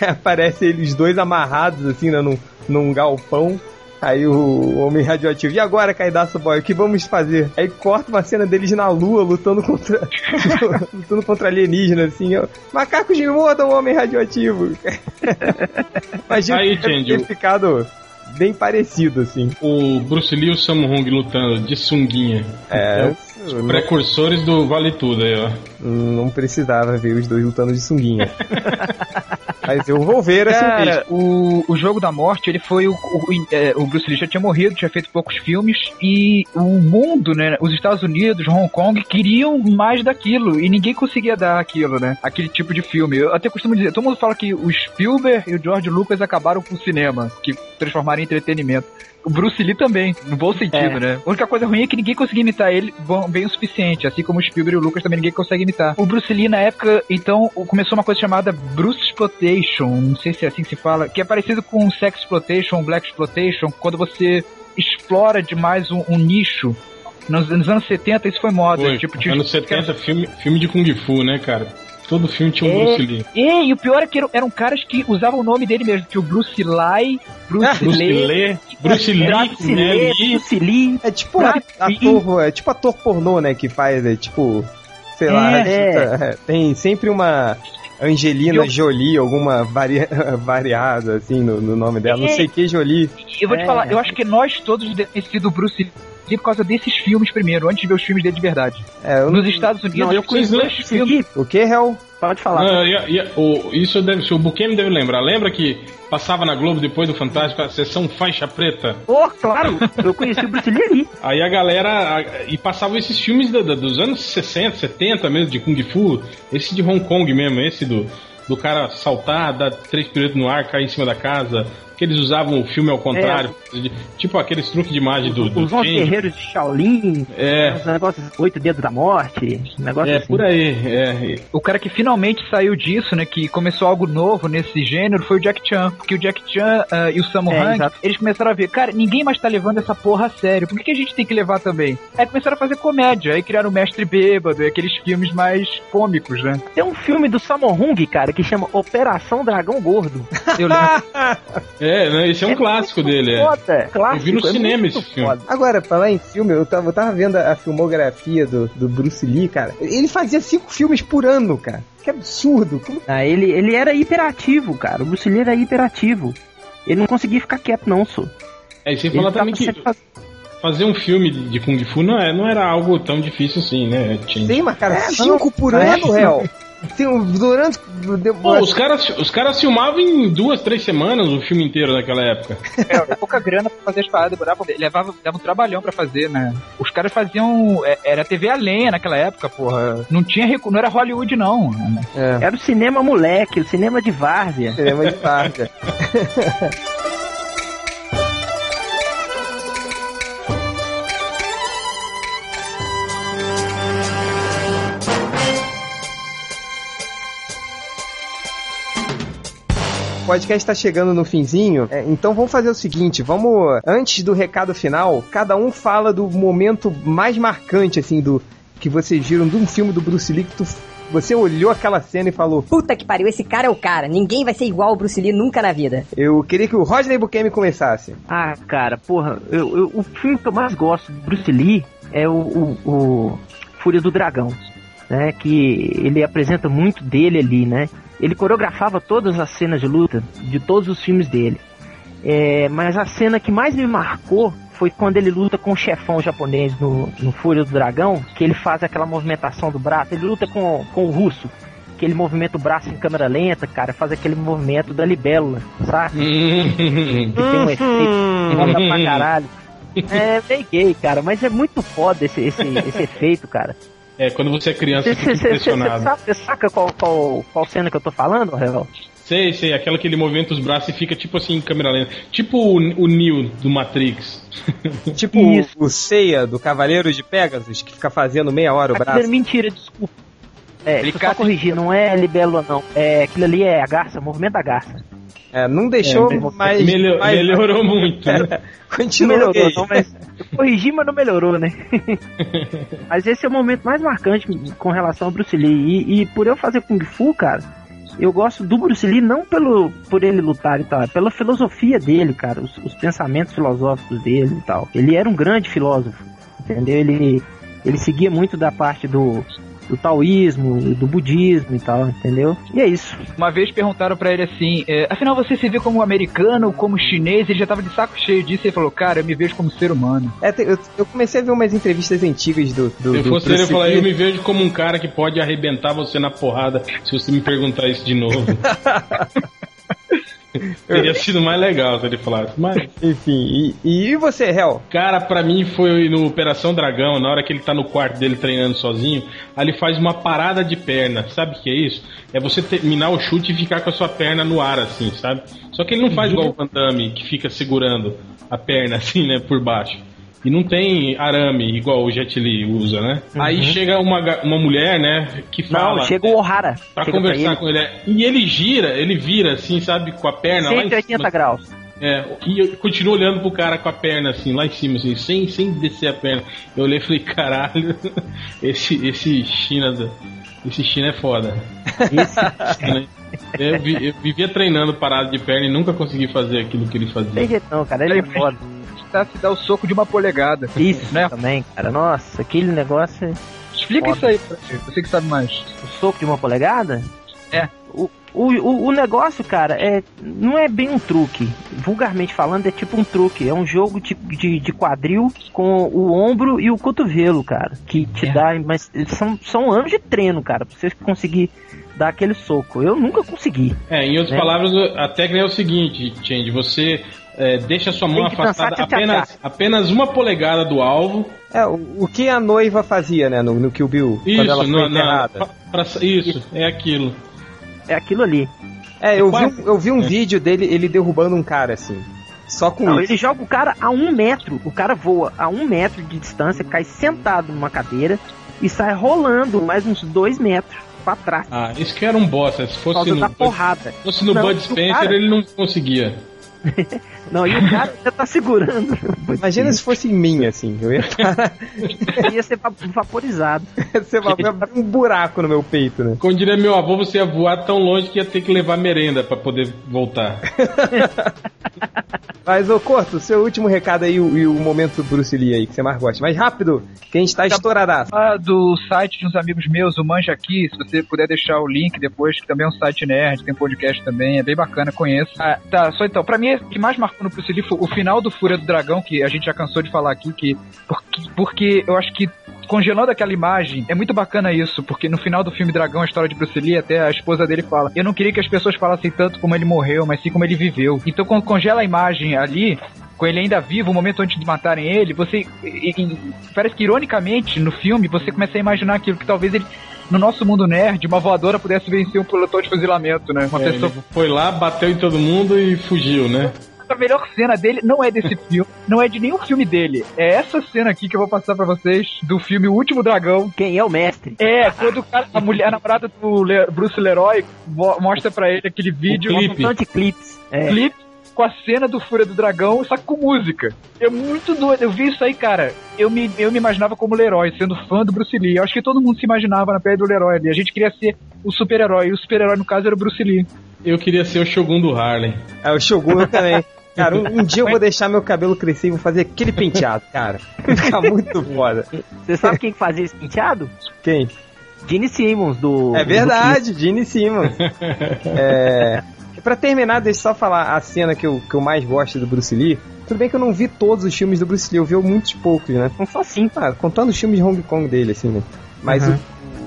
Aparece eles dois amarrados, assim, né, num, num galpão. Aí o homem radioativo, e agora, Caidaço Boy, o que vamos fazer? Aí corta uma cena deles na lua lutando contra. lutando contra alienígenas, assim. ó. Macacos me mordam, homem radioativo. Imagina Aí, ter ficado bem parecido, assim. O Bruce Lee e o Sammo Hung lutando de sunguinha. É, Os não, precursores do Vale Tudo aí, ó. não precisava ver os dois lutando de sunguinha. Mas eu vou ver assim Cara, mesmo. o, o Jogo da Morte, ele foi o, o, é, o Bruce Lee já tinha morrido, tinha feito poucos filmes e o mundo, né, os Estados Unidos, Hong Kong queriam mais daquilo e ninguém conseguia dar aquilo, né, aquele tipo de filme. Eu até costumo dizer, todo mundo fala que o Spielberg e o George Lucas acabaram com o cinema, que transformaram em entretenimento. O Bruce Lee também, no bom sentido, É. né? A única coisa ruim é que ninguém conseguia imitar ele bom- bem o suficiente, assim como o Spielberg e o Lucas também ninguém consegue imitar. O Bruce Lee, na época, então, começou uma coisa chamada Bruce Exploitation, não sei se é assim que se fala, que é parecido com Sex Exploitation, Black Exploitation, quando você explora demais um, um nicho. Nos, nos anos 70 isso foi moda. Foi. tipo, tinha- Anos 70, filme, filme de Kung Fu, né, cara? Todo filme tinha um É. Bruce Lee. E, e o pior é que eram, eram caras que usavam o nome dele mesmo, que o Bruce Lai, Bruce, Bruce Lee, Lee, Bruce Lee, Bruce Lee, Lee. Bruce Lee. É tipo ator, é tipo ator pornô, né? Que faz, é tipo, sei lá, É, é, tem sempre uma Angelina Eu- Jolie, alguma varia, variada assim no, no nome dela, não É. sei que Jolie. Eu vou te É. falar, eu acho que nós todos devemos ter sido Bruce Lee por causa desses filmes primeiro, antes de ver os filmes dele de verdade. É, eu Nos Estados Unidos, Não, eu não- dois filmes. o que, Hel? Pode falar. Não, e- e- o- isso deve ser, o Buquemi deve lembrar. Lembra que passava na Globo depois do Fantástico a sessão faixa preta? Pô, claro, eu conheci o Bruce Lee ali. Aí a galera. a- e passavam esses filmes da- da- dos anos 60, 70 mesmo, de Kung Fu. Esse de Hong Kong mesmo, esse do, do cara saltar, dar três piruetos no ar, cair em cima da casa. Que eles usavam o filme ao contrário. de- tipo aqueles truques de imagem do, Os 11 Change. guerreiros de Shaolin, É, os negócios, oito dedos da morte, negócio é assim. por aí. É, O cara que finalmente saiu disso, né, que começou algo novo nesse gênero, foi o Jack Chan. Porque o Jack Chan ah, e o Sammo É, Hung, exato. eles começaram a ver, cara, ninguém mais tá levando essa porra a sério. Por que, que a gente tem que levar também? Aí começaram a fazer comédia, aí criaram o Mestre Bêbado, e aqueles filmes mais cômicos, né? Tem um filme do Sammo Hung, cara, que chama Operação Dragão Gordo. Eu lembro. é né, esse é um clássico muito dele. É. Foda, clássico, Eu vi no é cinema esse filme. foda. Agora, falar em filme, eu tava, eu tava vendo a, a filmografia do, do Bruce Lee, cara. Ele fazia cinco filmes por ano, cara. Que absurdo. Como- Ah, ele, ele era hiperativo, cara. O Bruce Lee era hiperativo. Ele não conseguia ficar quieto, não, só. É, e sem Ele falar também que faz- fazer um filme de Kung Fu não, é, não era algo tão difícil assim, né? Change? Tem, mas, cara, É, cinco por é. ano, réu. Tem durante. Pô, os caras, os caras filmavam em duas, três semanas o filme inteiro naquela época. É, era pouca grana pra fazer as paradas, dava, levava, dava um trabalhão pra fazer, né? Os caras faziam. é, Era TV a lenha naquela época, porra. Não tinha não era Hollywood, não. É, Era o cinema moleque, o cinema de várzea. cinema de tarde. O podcast está chegando no finzinho, é, então vamos fazer o seguinte, vamos antes do recado final, cada um fala do momento mais marcante assim do que vocês viram de um filme do Bruce Lee que tu Você olhou aquela cena e falou: Puta que pariu, esse cara é o cara. Ninguém vai ser igual ao Bruce Lee nunca na vida. Eu queria que o Rodney Bukemi começasse. Ah, cara, porra, eu, eu- o filme que eu mais gosto do Bruce Lee é o, o, o Fúria do Dragão, né? Que ele apresenta muito dele ali, né? Ele coreografava todas as cenas de luta de todos os filmes dele. É, mas a cena que mais me marcou foi quando ele luta com o chefão japonês no, no Fúria do Dragão, que ele faz aquela movimentação do braço, ele luta com, com o russo. Que ele movimenta o braço em câmera lenta, cara, faz aquele movimento da libélula, saca? que tem um efeito foda pra caralho. É meio gay, cara, mas é muito foda esse, esse, esse efeito, cara. É, quando você é criança, Você você fica impressionado. saca, cê saca qual, qual, qual cena que eu tô falando, Revel? Sei, sei, aquela que ele movimenta os braços e fica tipo assim em câmera lenta. Tipo o, o Neo do Matrix. Tipo Isso. o Ceia do Cavaleiro de Pegasus, que fica fazendo meia hora o Aquilo braço. é mentira, desculpa. É, só corrigir, não é libélula não. É, aquilo ali é a garça, movimento da garça. É, não deixou É, mais, Melhor- mais- melhorou muito. né? Não Continua melhorou, não, mas eu corrigi, mas não melhorou, né? mas esse é o momento mais marcante com relação ao Bruce Lee. E, e por eu fazer Kung Fu, cara, eu gosto do Bruce Lee não pelo por ele lutar e tal, é pela filosofia dele, cara, os, os pensamentos filosóficos dele e tal. Ele era um grande filósofo, entendeu? Ele, ele seguia muito da parte do, do taoísmo, do budismo e tal, entendeu? E é isso. Uma vez perguntaram pra ele assim: é, afinal você se vê como americano, como chinês? Ele já tava de saco cheio disso e ele falou: cara, eu me vejo como ser humano. É, te- eu, eu comecei a ver umas entrevistas antigas do, do, Se eu do fosse ele, eu Bruce falar, Lee. eu me vejo como um cara que pode arrebentar você na porrada se você me perguntar isso de novo. Teria sido mais legal se ele falasse. Mas, Enfim, e, e você, Hel? cara, pra mim foi no Operação Dragão, na hora que ele tá no quarto dele treinando sozinho, aí ele faz uma parada de perna. Sabe o que é isso? É você terminar o chute e ficar com a sua perna no ar, assim, sabe? Só que ele não faz igual o Van Damme, que fica segurando a perna, assim, né, por baixo. E não tem arame igual o Jet Li usa, né? Aí chega uma, uma mulher, né, que fala... Não, chega o Ohara. Pra chega conversar ele, com ele. E ele gira, ele vira assim, sabe, com a perna lá em 180 cima. graus. É, e eu continuo olhando pro cara com a perna assim, lá em cima, assim, sem, sem descer a perna. Eu olhei e falei, caralho, esse, esse China. do- Esse China é foda. Esse China, eu, vi- eu vivia treinando parado de perna e nunca consegui fazer aquilo que ele Tem fazia. jeito não, cara, ele é foda. Tá se dar o soco de uma polegada. Isso Né? também, cara. Nossa, aquele negócio é Explica Foda. isso aí pra você que sabe mais. o soco de uma polegada. É. O, o, o, o negócio, cara, é não é bem um truque. Vulgarmente falando, é tipo um truque. É um jogo de, de, de quadril com o ombro e o cotovelo, cara. Que te É. dá. Mas são, são anos de treino, cara, pra você conseguir dar aquele soco. Eu nunca consegui. É, em outras Né? palavras, a técnica é o seguinte, Change, você é, deixa sua mão afastada apenas, apenas uma polegada do alvo. É, o, o que a noiva fazia, né, no, no Kill Bill, quando Isso, ela foi na- na- pra- pra- isso, é aquilo. É aquilo ali. É, eu vi, quase- um- eu vi um é. vídeo dele, ele derrubando um cara, assim. Só com Não, isso. ele joga o cara a um metro. O cara voa a um metro de distância, cai sentado numa cadeira e sai rolando mais uns dois metros pra trás. Ah, isso que era um bosta. Se fosse no, porrada. se fosse no Não, Bud Spencer, cara- ele não conseguia. Não, e o cara já tá segurando. Imagina se fosse em mim, assim. Eu ia parar, ia ser va- vaporizado. você vai abrir um buraco no meu peito, né? Como diria meu avô, você ia voar tão longe que ia ter que levar merenda pra poder voltar. Mas, ô Corto, seu último recado aí o- e o momento do Bruce Lee aí, que você mais gosta. Mais rápido, que a gente tá estouradaço. Ah, do site de uns amigos meus, o Manja Aqui, se você puder deixar o link depois, que também é um site nerd, tem podcast também, é bem bacana, conheço. Ah, tá, só então, pra mim, o que mais marcou no Bruce Lee o final do Fúria do Dragão, que a gente já cansou de falar aqui, que porque, porque eu acho que congelando aquela imagem, é muito bacana isso, porque no final do filme Dragão, a história de Bruce Lee, até a esposa dele fala, eu não queria que as pessoas falassem tanto como ele morreu, mas sim como ele viveu. Então quando congela a imagem ali, com ele ainda vivo, o momento antes de matarem ele, você. e- e- parece que ironicamente, no filme, você começa a imaginar aquilo que talvez ele. No nosso mundo nerd, uma voadora pudesse vencer um pelotão de fuzilamento, né? Uma É, pessoa. foi lá, bateu em todo mundo e fugiu, né? A melhor cena dele não é desse filme, não é de nenhum filme dele. É essa cena aqui que eu vou passar pra vocês do filme O Último Dragão. Quem é o mestre? É, quando o cara, a mulher, a namorada do Le- Bruce Leroy mo- mostra pra ele aquele vídeo, clipe. São de clipes. É. clipe com a cena do Fúria do Dragão, só que com música. É muito doido. Eu vi isso aí, cara. Eu me, eu me imaginava como Leroy, sendo fã do Bruce Lee. Eu acho que todo mundo se imaginava na pele do Leroy ali. A gente queria ser o super-herói. E o super-herói, no caso, era o Bruce Lee. Eu queria ser o Shogun do Harlem. É, o Shogun eu também. Cara, um, um dia eu vou deixar meu cabelo crescer e vou fazer aquele penteado, cara. Vai ficar muito foda. Você sabe quem que fazia esse penteado? Quem? Gene Simmons, do. É verdade, Gene Simmons. É. Pra terminar, deixa eu só falar a cena que eu, que eu mais gosto do Bruce Lee. Tudo bem que eu não vi todos os filmes do Bruce Lee, eu vi muitos poucos, né? Não só assim. Ah, contando os filmes de Hong Kong dele, assim, né? Mas Uhum.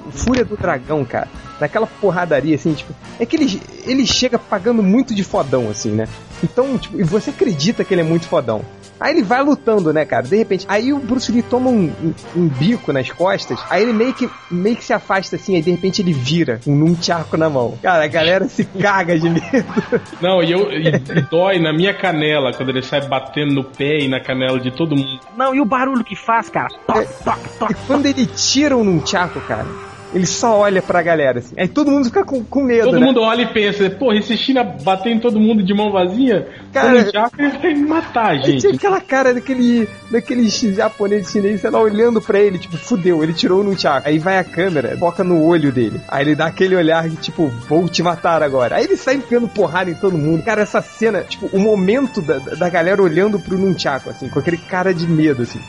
o, o Fúria do Dragão, cara, naquela porradaria, assim, tipo, é que ele, ele chega pagando muito de fodão, assim, né? Então, tipo, e você acredita que ele é muito fodão. Aí ele vai lutando, né, cara? De repente, aí o Bruce Lee toma um, um, um bico nas costas, aí ele meio que, meio que se afasta assim, aí de repente ele vira um nunchaku na mão. Cara, a galera se caga de medo. Não, e, eu, e dói na minha canela quando ele sai batendo no pé e na canela de todo mundo. Não, e o barulho que faz, cara? Toc, toc, E toc. quando ele tira um nunchaku, cara, ele só olha pra galera assim. Aí todo mundo fica com, com medo, Todo né? mundo olha e pensa, porra, esse China bater em todo mundo de mão vazia, Cara, já ele vai me matar, Aí tinha gente. aquela cara daquele, daquele japonês chinês, sei lá, olhando pra ele, tipo, fudeu, ele tirou no nunchaku. Aí vai a câmera, foca no olho dele. Aí ele dá aquele olhar de, tipo, vou te matar agora. Aí ele sai enfiando porrada em todo mundo. Cara, essa cena, tipo, o momento da, da galera olhando pro nunchaku, assim, com aquele cara de medo, assim.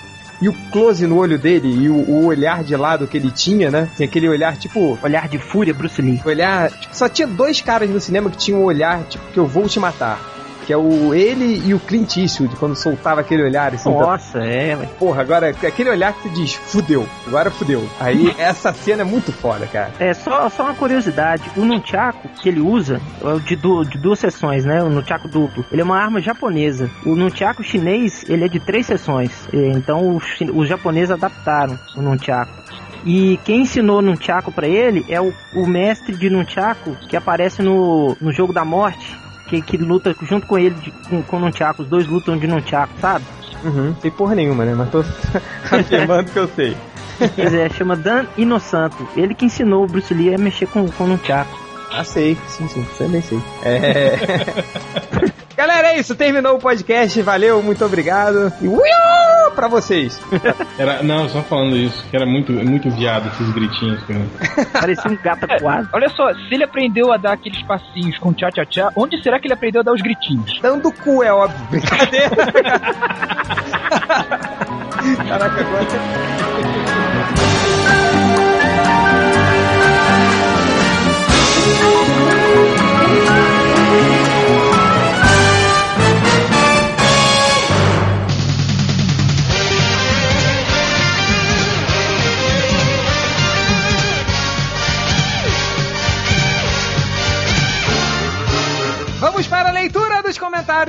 E o close no olho dele e o, o olhar de lado que ele tinha, né? Assim, aquele olhar, tipo, Olhar de fúria, Bruce Lee. olhar. Tipo, só tinha dois caras no cinema que tinham um olhar, tipo, que eu vou te matar. Que é o ele e o Clint Eastwood, quando soltava aquele olhar assim. tá- Nossa, é, mas Porra, agora aquele olhar que tu diz, fudeu, agora fudeu. Aí essa cena é muito foda, cara. É, só, só uma curiosidade, o Nunchaku que ele usa é de, du- de duas seções, né? O Nunchaku duplo. Ele é uma arma japonesa. O Nunchaku chinês, ele é de três seções. É, Então os, os japoneses adaptaram o Nunchaku. E quem ensinou Nunchaku pra ele é o, o mestre de Nunchaku que aparece no, no Jogo da Morte, que, que luta junto com ele de, com, com o Nunchaku. Os dois lutam de Nunchaku, sabe? Uhum. Sei porra nenhuma, né? Mas tô afirmando que eu sei. Quer dizer, chama Dan Inosanto. Ele que ensinou o Bruce Lee a mexer com, com o Nunchaku. Ah, sei. Sim, sim. Também sei. É... Galera, é isso. Terminou o podcast. Valeu, muito obrigado. E uiô pra vocês. Era, não, só falando isso, que era muito, muito viado esses gritinhos. Cara. Parecia um gato quase. Olha só, se ele aprendeu a dar aqueles passinhos com tchá-tchá-tchá, onde será que ele aprendeu a dar os gritinhos? Dando cu, é óbvio. Brincadeira. Caraca, agora.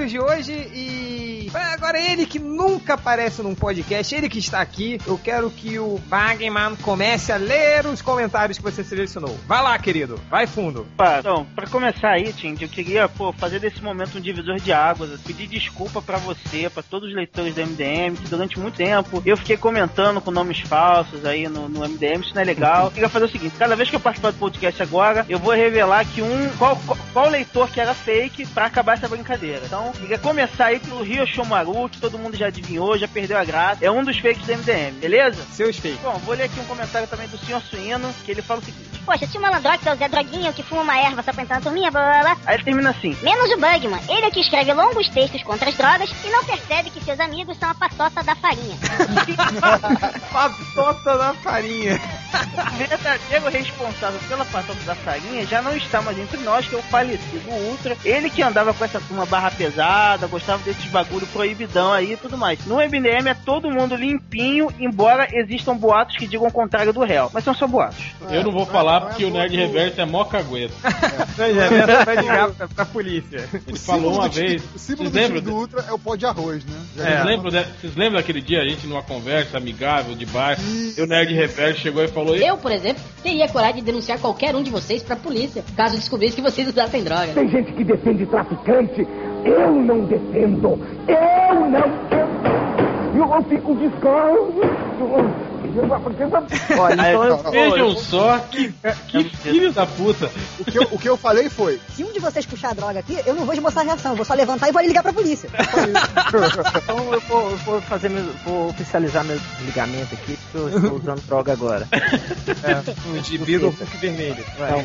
De hoje aparece num podcast, ele que está aqui, eu quero que o Bagman comece a ler os comentários que você selecionou. Vai lá, querido, vai fundo. Opa, Então, pra começar aí, Tindy, eu queria, pô, fazer desse momento um divisor de águas, assim, pedir desculpa pra você, pra todos os leitores do MDM, que durante muito tempo eu fiquei comentando com nomes falsos aí no, no MDM, isso não é legal. Eu queria fazer o seguinte, cada vez que eu participar do podcast agora, eu vou revelar que um, qual, qual, qual leitor que era fake pra acabar essa brincadeira. Então, eu queria começar aí pelo Rio Shomaru, que todo mundo já adivinhou, já perdeu a graça, é um dos fakes do MDM, beleza? Seus feitos. Bom, vou ler aqui um comentário também do Senhor Suíno, que ele fala o seguinte, Poxa, tinha um malandrox, que é o Zé Droguinha, que fuma uma erva só pra entrar na turminha, blá blá blá. aí ele termina assim, Menos o Bugman, ele é que escreve longos textos contra as drogas e não percebe que seus amigos são a patota da farinha. Patota da farinha. O verdadeiro responsável pela patota da farinha já não está mais entre nós, que é o falecido Ultra. Ele que andava com essa turma barra pesada, gostava desses bagulho proibidão aí e tudo mais. No MDM é todo mundo limpinho, embora existam boatos que digam o contrário do réu. Mas são só boatos. Eu não vou falar porque o Nerd Reverso é mó cagueta. Não, já era pra ligar pra, pra polícia. Ele falou uma do vez. O símbolo do lembram? do Ultra é o pó de arroz, né? Vocês, É. lembram de- vocês lembram daquele dia a gente numa conversa amigável de bar? E o Nerd Reverso chegou e falou: Eu, por exemplo, teria coragem de denunciar qualquer um de vocês pra polícia, caso descobrisse que vocês usassem droga. Tem gente que defende traficante. Eu não defendo. Eu não defendo. Eu fico descanso. Olha, então Vejam só que, que filho da puta. O que, eu, o que eu falei foi. Se um de vocês puxar a droga aqui, eu não vou esboçar a reação. Eu vou só levantar e vou ligar pra polícia. Então eu vou, eu vou fazer meu, vou oficializar meu desligamento aqui, porque eu estou usando droga agora. o gibi do Hulk vermelho. Vai. Não.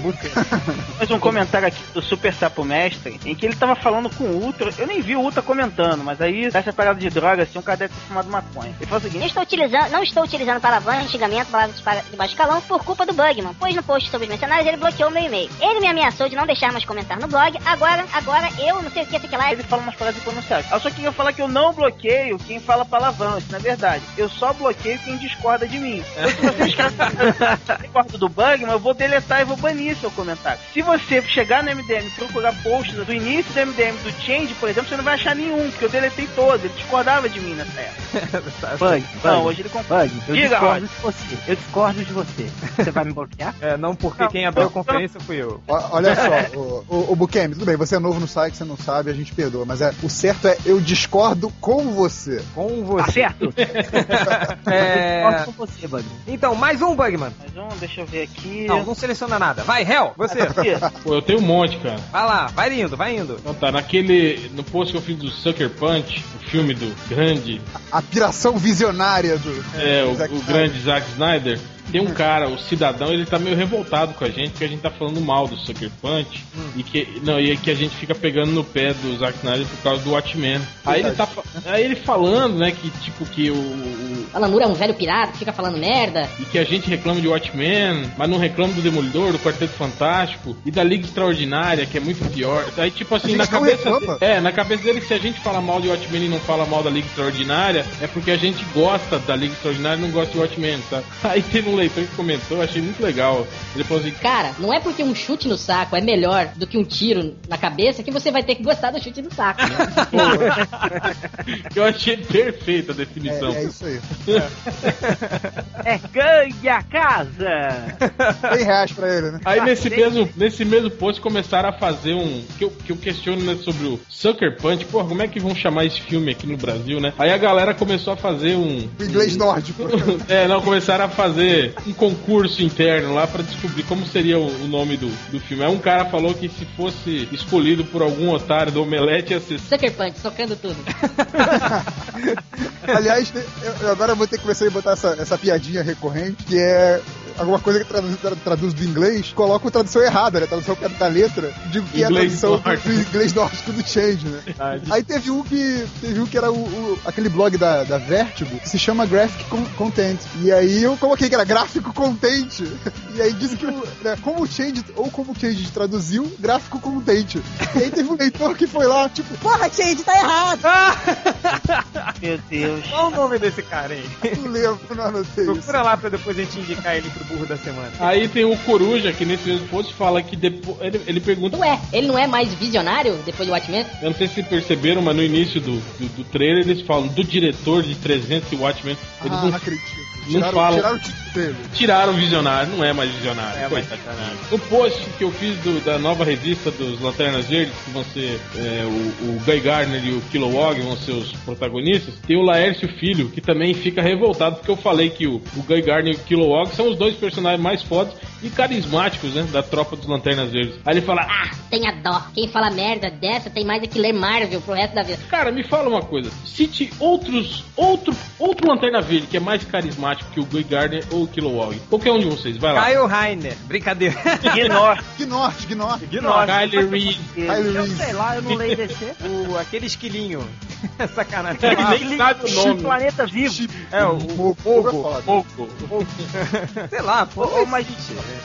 Mais um comentário aqui do Super Sapo Mestre, em que ele tava falando com o Ultra. Eu nem vi o Ultra comentando, mas aí, essa parada de droga, assim, um cara deve ter fumado maconha. Ele falou o Não seguinte: estou utilizando, não estou utilizando palavrões, xingamento, palavras de baixo calão por culpa do Bugman, pois no post sobre os mercenários ele bloqueou meu e-mail. Ele me ameaçou de não deixar mais comentar no blog, agora, agora eu não sei o que, sei que lá. ele fala umas palavras pronunciadas. Eu só queria falar que eu não bloqueio quem fala palavrão, isso não é verdade. Eu só bloqueio quem discorda de mim. Então, se você discorda do Bugman, eu vou deletar e vou banir seu comentário. Se você chegar no MDM e procurar posts do início do MDM do Change, por exemplo, você não vai achar nenhum, porque eu deletei todos. Ele discordava de mim nessa época. Bug, Não, hoje ele concorda. Bug, eu Diga, discordo de você. Eu discordo de você. Você vai me bloquear? É, não porque quem abriu a conferência fui eu. Olha só, o, o, o Bukemi, tudo bem, você é novo no site, você não sabe, a gente perdoa, mas é, o certo é eu discordo com você. Com você. Tá certo? É... Eu discordo com você, Bug. Então, mais um Bugman. Mais um, deixa eu ver aqui. Não, não seleciona nada. Vai, Hel, você. Pô, eu tenho um monte, cara. Vai lá, vai indo, vai indo. Então tá, naquele. No post que eu fiz do Sucker Punch, o filme do grande. A piração visionária do. É, o, Zack o Snyder. grande Zack Snyder. Tem um cara, o cidadão, ele tá meio revoltado com a gente, porque a gente tá falando mal do Sucker Punch e que não, e que a gente fica pegando no pé do Zack Snyder por causa do Watchmen. Aí ele tá fa- aí ele falando, né, que tipo que o, o- Alan Moore é um velho pirata que fica falando merda. e que a gente reclama de Watchmen, mas não reclama do Demolidor, do Quarteto Fantástico e da Liga Extraordinária, que é muito pior. Aí tipo assim, na cabeça reclama. é, na cabeça dele se a gente fala mal de Watchmen e não fala mal da Liga Extraordinária, é porque a gente gosta da Liga Extraordinária e não gosta de Watchmen, tá? Aí teve um leitor que comentou, eu achei muito legal. Ele falou assim: Cara, não é porque um chute no saco é melhor do que um tiro na cabeça que você vai ter que gostar do chute no saco. né? Eu achei perfeita a definição. É, é isso aí. É gangue a casa! 100 reais pra ele, né? Aí nesse mesmo, nesse mesmo post começaram a fazer um. Que eu, que eu questiono né, sobre o Sucker Punch. Porra, como é que vão chamar esse filme aqui no Brasil, né? Aí a galera começou a fazer um. O inglês nórdico. É, não, começaram a fazer um concurso interno lá pra descobrir como seria o, o nome do, do filme. Aí um cara falou que se fosse escolhido por algum otário do Omelete ia ser Sucker Punch, socando tudo. Aliás, eu, eu agora vou ter que começar a botar essa, essa piadinha recorrente, que é alguma coisa que traduz, tra- traduz do inglês, coloca a tradução errada, né? A tradução da letra, digo que Inglês é a tradução do, nórdico. do inglês nórdico do Change, né? Aí teve um que teve um que era o, o- aquele blog da, da Vertigo, que se chama Graphic Con- Content. E aí eu coloquei que era gráfico contente. E aí disse que o, né, como o Change, ou como o Change traduziu, gráfico contente. E aí teve um leitor que foi lá, tipo, Porra, Change, tá errado! Meu Deus. Qual o nome desse cara aí? não lembro, não anotei isso. Procura lá pra depois a gente indicar ele pro burro da semana. Aí tem o Coruja, que nesse mesmo post fala que depois. Ele, ele pergunta. Ué, ele não é mais visionário depois do Watchmen? Eu não sei se perceberam, mas no início do, do, do trailer eles falam do diretor de 300 e Watchmen. Eles Ah, não, não acredito. não Tiraram, falam. tiraram o título Tiraram o visionário, não é mais visionário. É mais coitado. No post que eu fiz do- da nova revista dos Lanternas Verdes, que vão ser é, o, o Guy Gardner e o Kilowog vão ser os protagonistas, tem o Laércio Filho, que também fica revoltado porque eu falei que o, o Guy Gardner e o Kilowog são os dois personagens mais fodas e carismáticos, né, da tropa dos Lanternas Verdes. Aí ele fala, ah, Tenha dó. Quem fala merda dessa tem mais é que ler Marvel pro resto da vida. Cara, me fala uma coisa. Cite outros. Outro, outro Lanterna Verde que é mais carismático que o Guy Gardner ou o Kilowog. Qualquer um de vocês, vai lá. Caio Rainer, brincadeira. Ignore. Gnorte, Gnorte. Kylie Reed. Kylie Eu Reese. sei lá, eu não leio DC. O, aquele esquilinho. Sacanagem. Ele nem sabe o nome. Planeta Vivo. É, o, o Fogo. Pouco. Sei lá, ô, mas,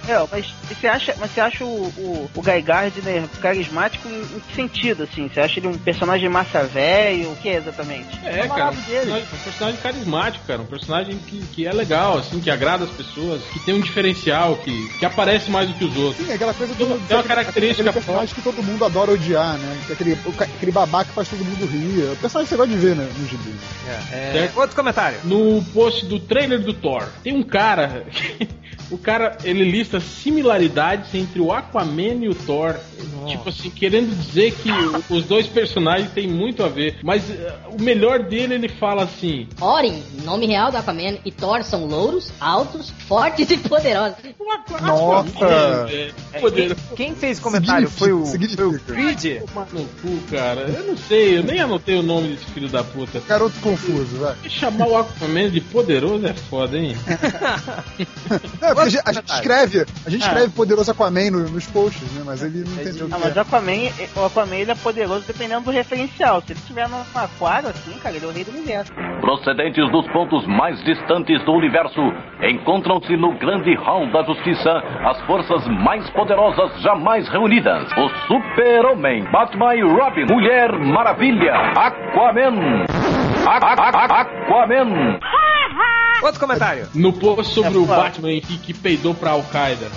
é, mas você acha, mas você acha o, o, o Guy Gardner carismático em, em que sentido, assim? Você acha ele um personagem massa velho? O que exatamente? É, Eu cara, um personagem, um personagem carismático, cara. Um personagem que, que é legal, assim, que agrada as pessoas, que tem um diferencial, que, que aparece mais do que os outros. Sim, aquela coisa do. Tem uma- uma característica Aquele personagem que todo mundo adora odiar, né? Que é Aquele, aquele babaca que faz todo mundo rir. É o personagem que você gosta de ver, né? No gibi. É, Certo. outro comentário. No post do trailer do Thor, tem um cara. o cara, ele lista similaridades entre o Aquaman e o Thor. Tipo assim, querendo dizer que os dois personagens têm muito a ver. Mas eh, o melhor dele, ele fala assim: Orin, nome real do Aquaman, e Thor são louros, altos, fortes e poderosos. Nossa! É, poder. Quem fez o comentário foi o, foi o Creed? Cu, cara. Eu não sei, eu nem anotei o nome desse filho da puta. Garoto confuso, vai. Chamar o Aquaman de poderoso é foda, hein? Não, porque a gente, a gente escreve, a gente Ah. escreve poderoso Aquaman no- nos posts, né? Mas ele não entendeu o que mas o é. Aquaman, o Aquaman ele é poderoso dependendo do referencial. Se ele estiver no aquário, assim, cara, ele é o rei do universo. Procedentes dos pontos mais distantes do universo, encontram-se no grande hall da justiça as forças mais poderosas jamais reunidas: o Super-Homem, Batman e Robin, Mulher Maravilha, Aquaman. A- a- a- Aquaman. Outro comentário. No post sobre É, o. Batman que, que peidou pra Al-Qaeda.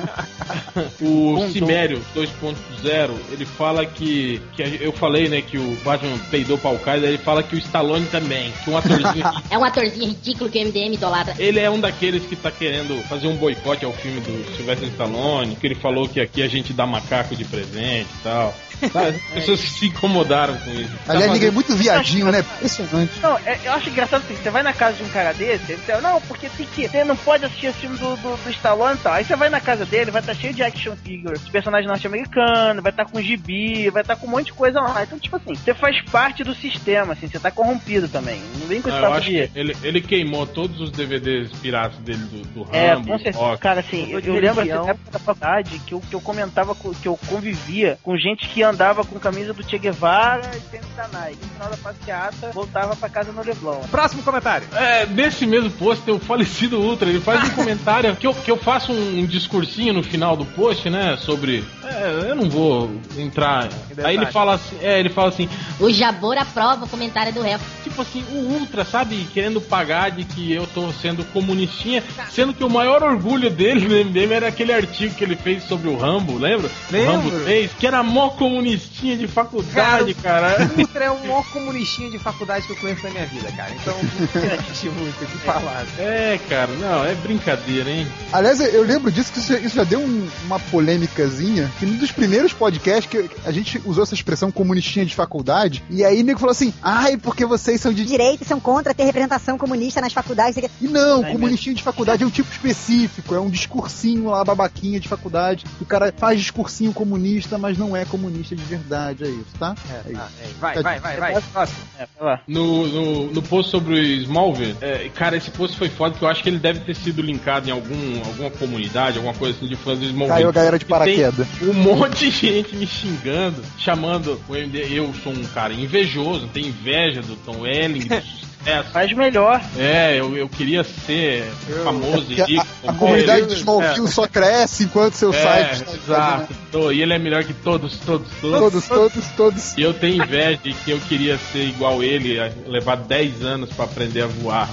o Cimério 2.0, ele fala que, que eu falei, né, que o Batman peidou pra Al-Qaeda, ele fala que o Stallone também, que um atorzinho É um atorzinho ridículo que o MDM idolatra. Ele é um daqueles que tá querendo fazer um boicote ao filme do Sylvester Stallone, que ele falou que aqui a gente dá macaco de presente e tal. As pessoas se incomodaram com isso. Tá Aliás, ninguém é muito viadinho, né? Impressionante. Não, é- eu acho engraçado assim, você vai na casa de um cara desse, ele fala, não, porque tem que. Você não pode assistir esse filme do, do, do Stallone e tal. Aí você vai na casa dele, vai estar cheio de action figures, personagem norte-americano, vai estar com gibi, vai estar com um monte de coisa lá. Então, tipo assim, você faz parte do sistema, assim, você tá corrompido também. Não vem com esse Não, eu papo acho de. ele, ele queimou todos os DVDs piratas dele do, do É, Rambo, com certeza. Rock. Cara, assim, eu, de eu lembro assim, religião. na época da faculdade que eu, que eu comentava, com- que eu convivia com gente que andava com camisa do Che Guevara e tênis da Nike. No final da passeata, voltava pra casa no Leblon. Próximo comentário. É, nesse mesmo post tem o falecido Ultra, ele faz um comentário que eu, que eu faço um, discursinho no final do post, né, sobre... É, eu não vou entrar... Aí ele fala assim, é, ele fala assim, O Jabor aprova o comentário do réu. tipo assim, o Ultra, sabe, querendo pagar de que eu tô sendo comunistinha, sendo que o maior orgulho dele no MDM era aquele artigo que ele fez sobre o Rambo, lembra? Lembro. O Rambo 3, que era mó comunistinha de faculdade, cara. O Ultra é o maior comunistinha de faculdade que eu conheço na minha vida, cara. Então, não muito o que falar. É, cara, não, é brincadeira, hein? Aliás, eu lembro disso, que isso já, deu um- uma polêmicazinha, que num dos primeiros podcasts que a gente usou essa expressão comunistinha de faculdade, e aí o nego falou assim, ai, porque vocês são de... Direitos são contra ter representação comunista nas faculdades. E não, Ai, comunistinha de faculdade é um tipo específico, é um discursinho lá, babaquinha de faculdade. O cara faz discursinho comunista, mas não é comunista de verdade, é isso, tá? É, isso. Ah, é, vai, vai, vai, vai. Próximo. É, vai lá. No, no, no post sobre o Smallville, é, cara, esse post foi foda, que eu acho que ele deve ter sido linkado em algum, alguma comunidade, alguma coisa assim de fãs do Smallville. Caiu a galera de tem paraquedas. Um monte de gente me xingando, chamando o MD. Eu sou um cara invejoso, tenho inveja do Tom Welling, do sucesso. Faz melhor. É, eu, eu queria ser famoso e Porque rico. a, a comunidade de Smallville só cresce enquanto seu É, site está exato. E ele é melhor que todos, todos, todos. Todos, todos, todos. E eu tenho inveja de que eu queria ser igual ele, levar 10 anos pra aprender a voar.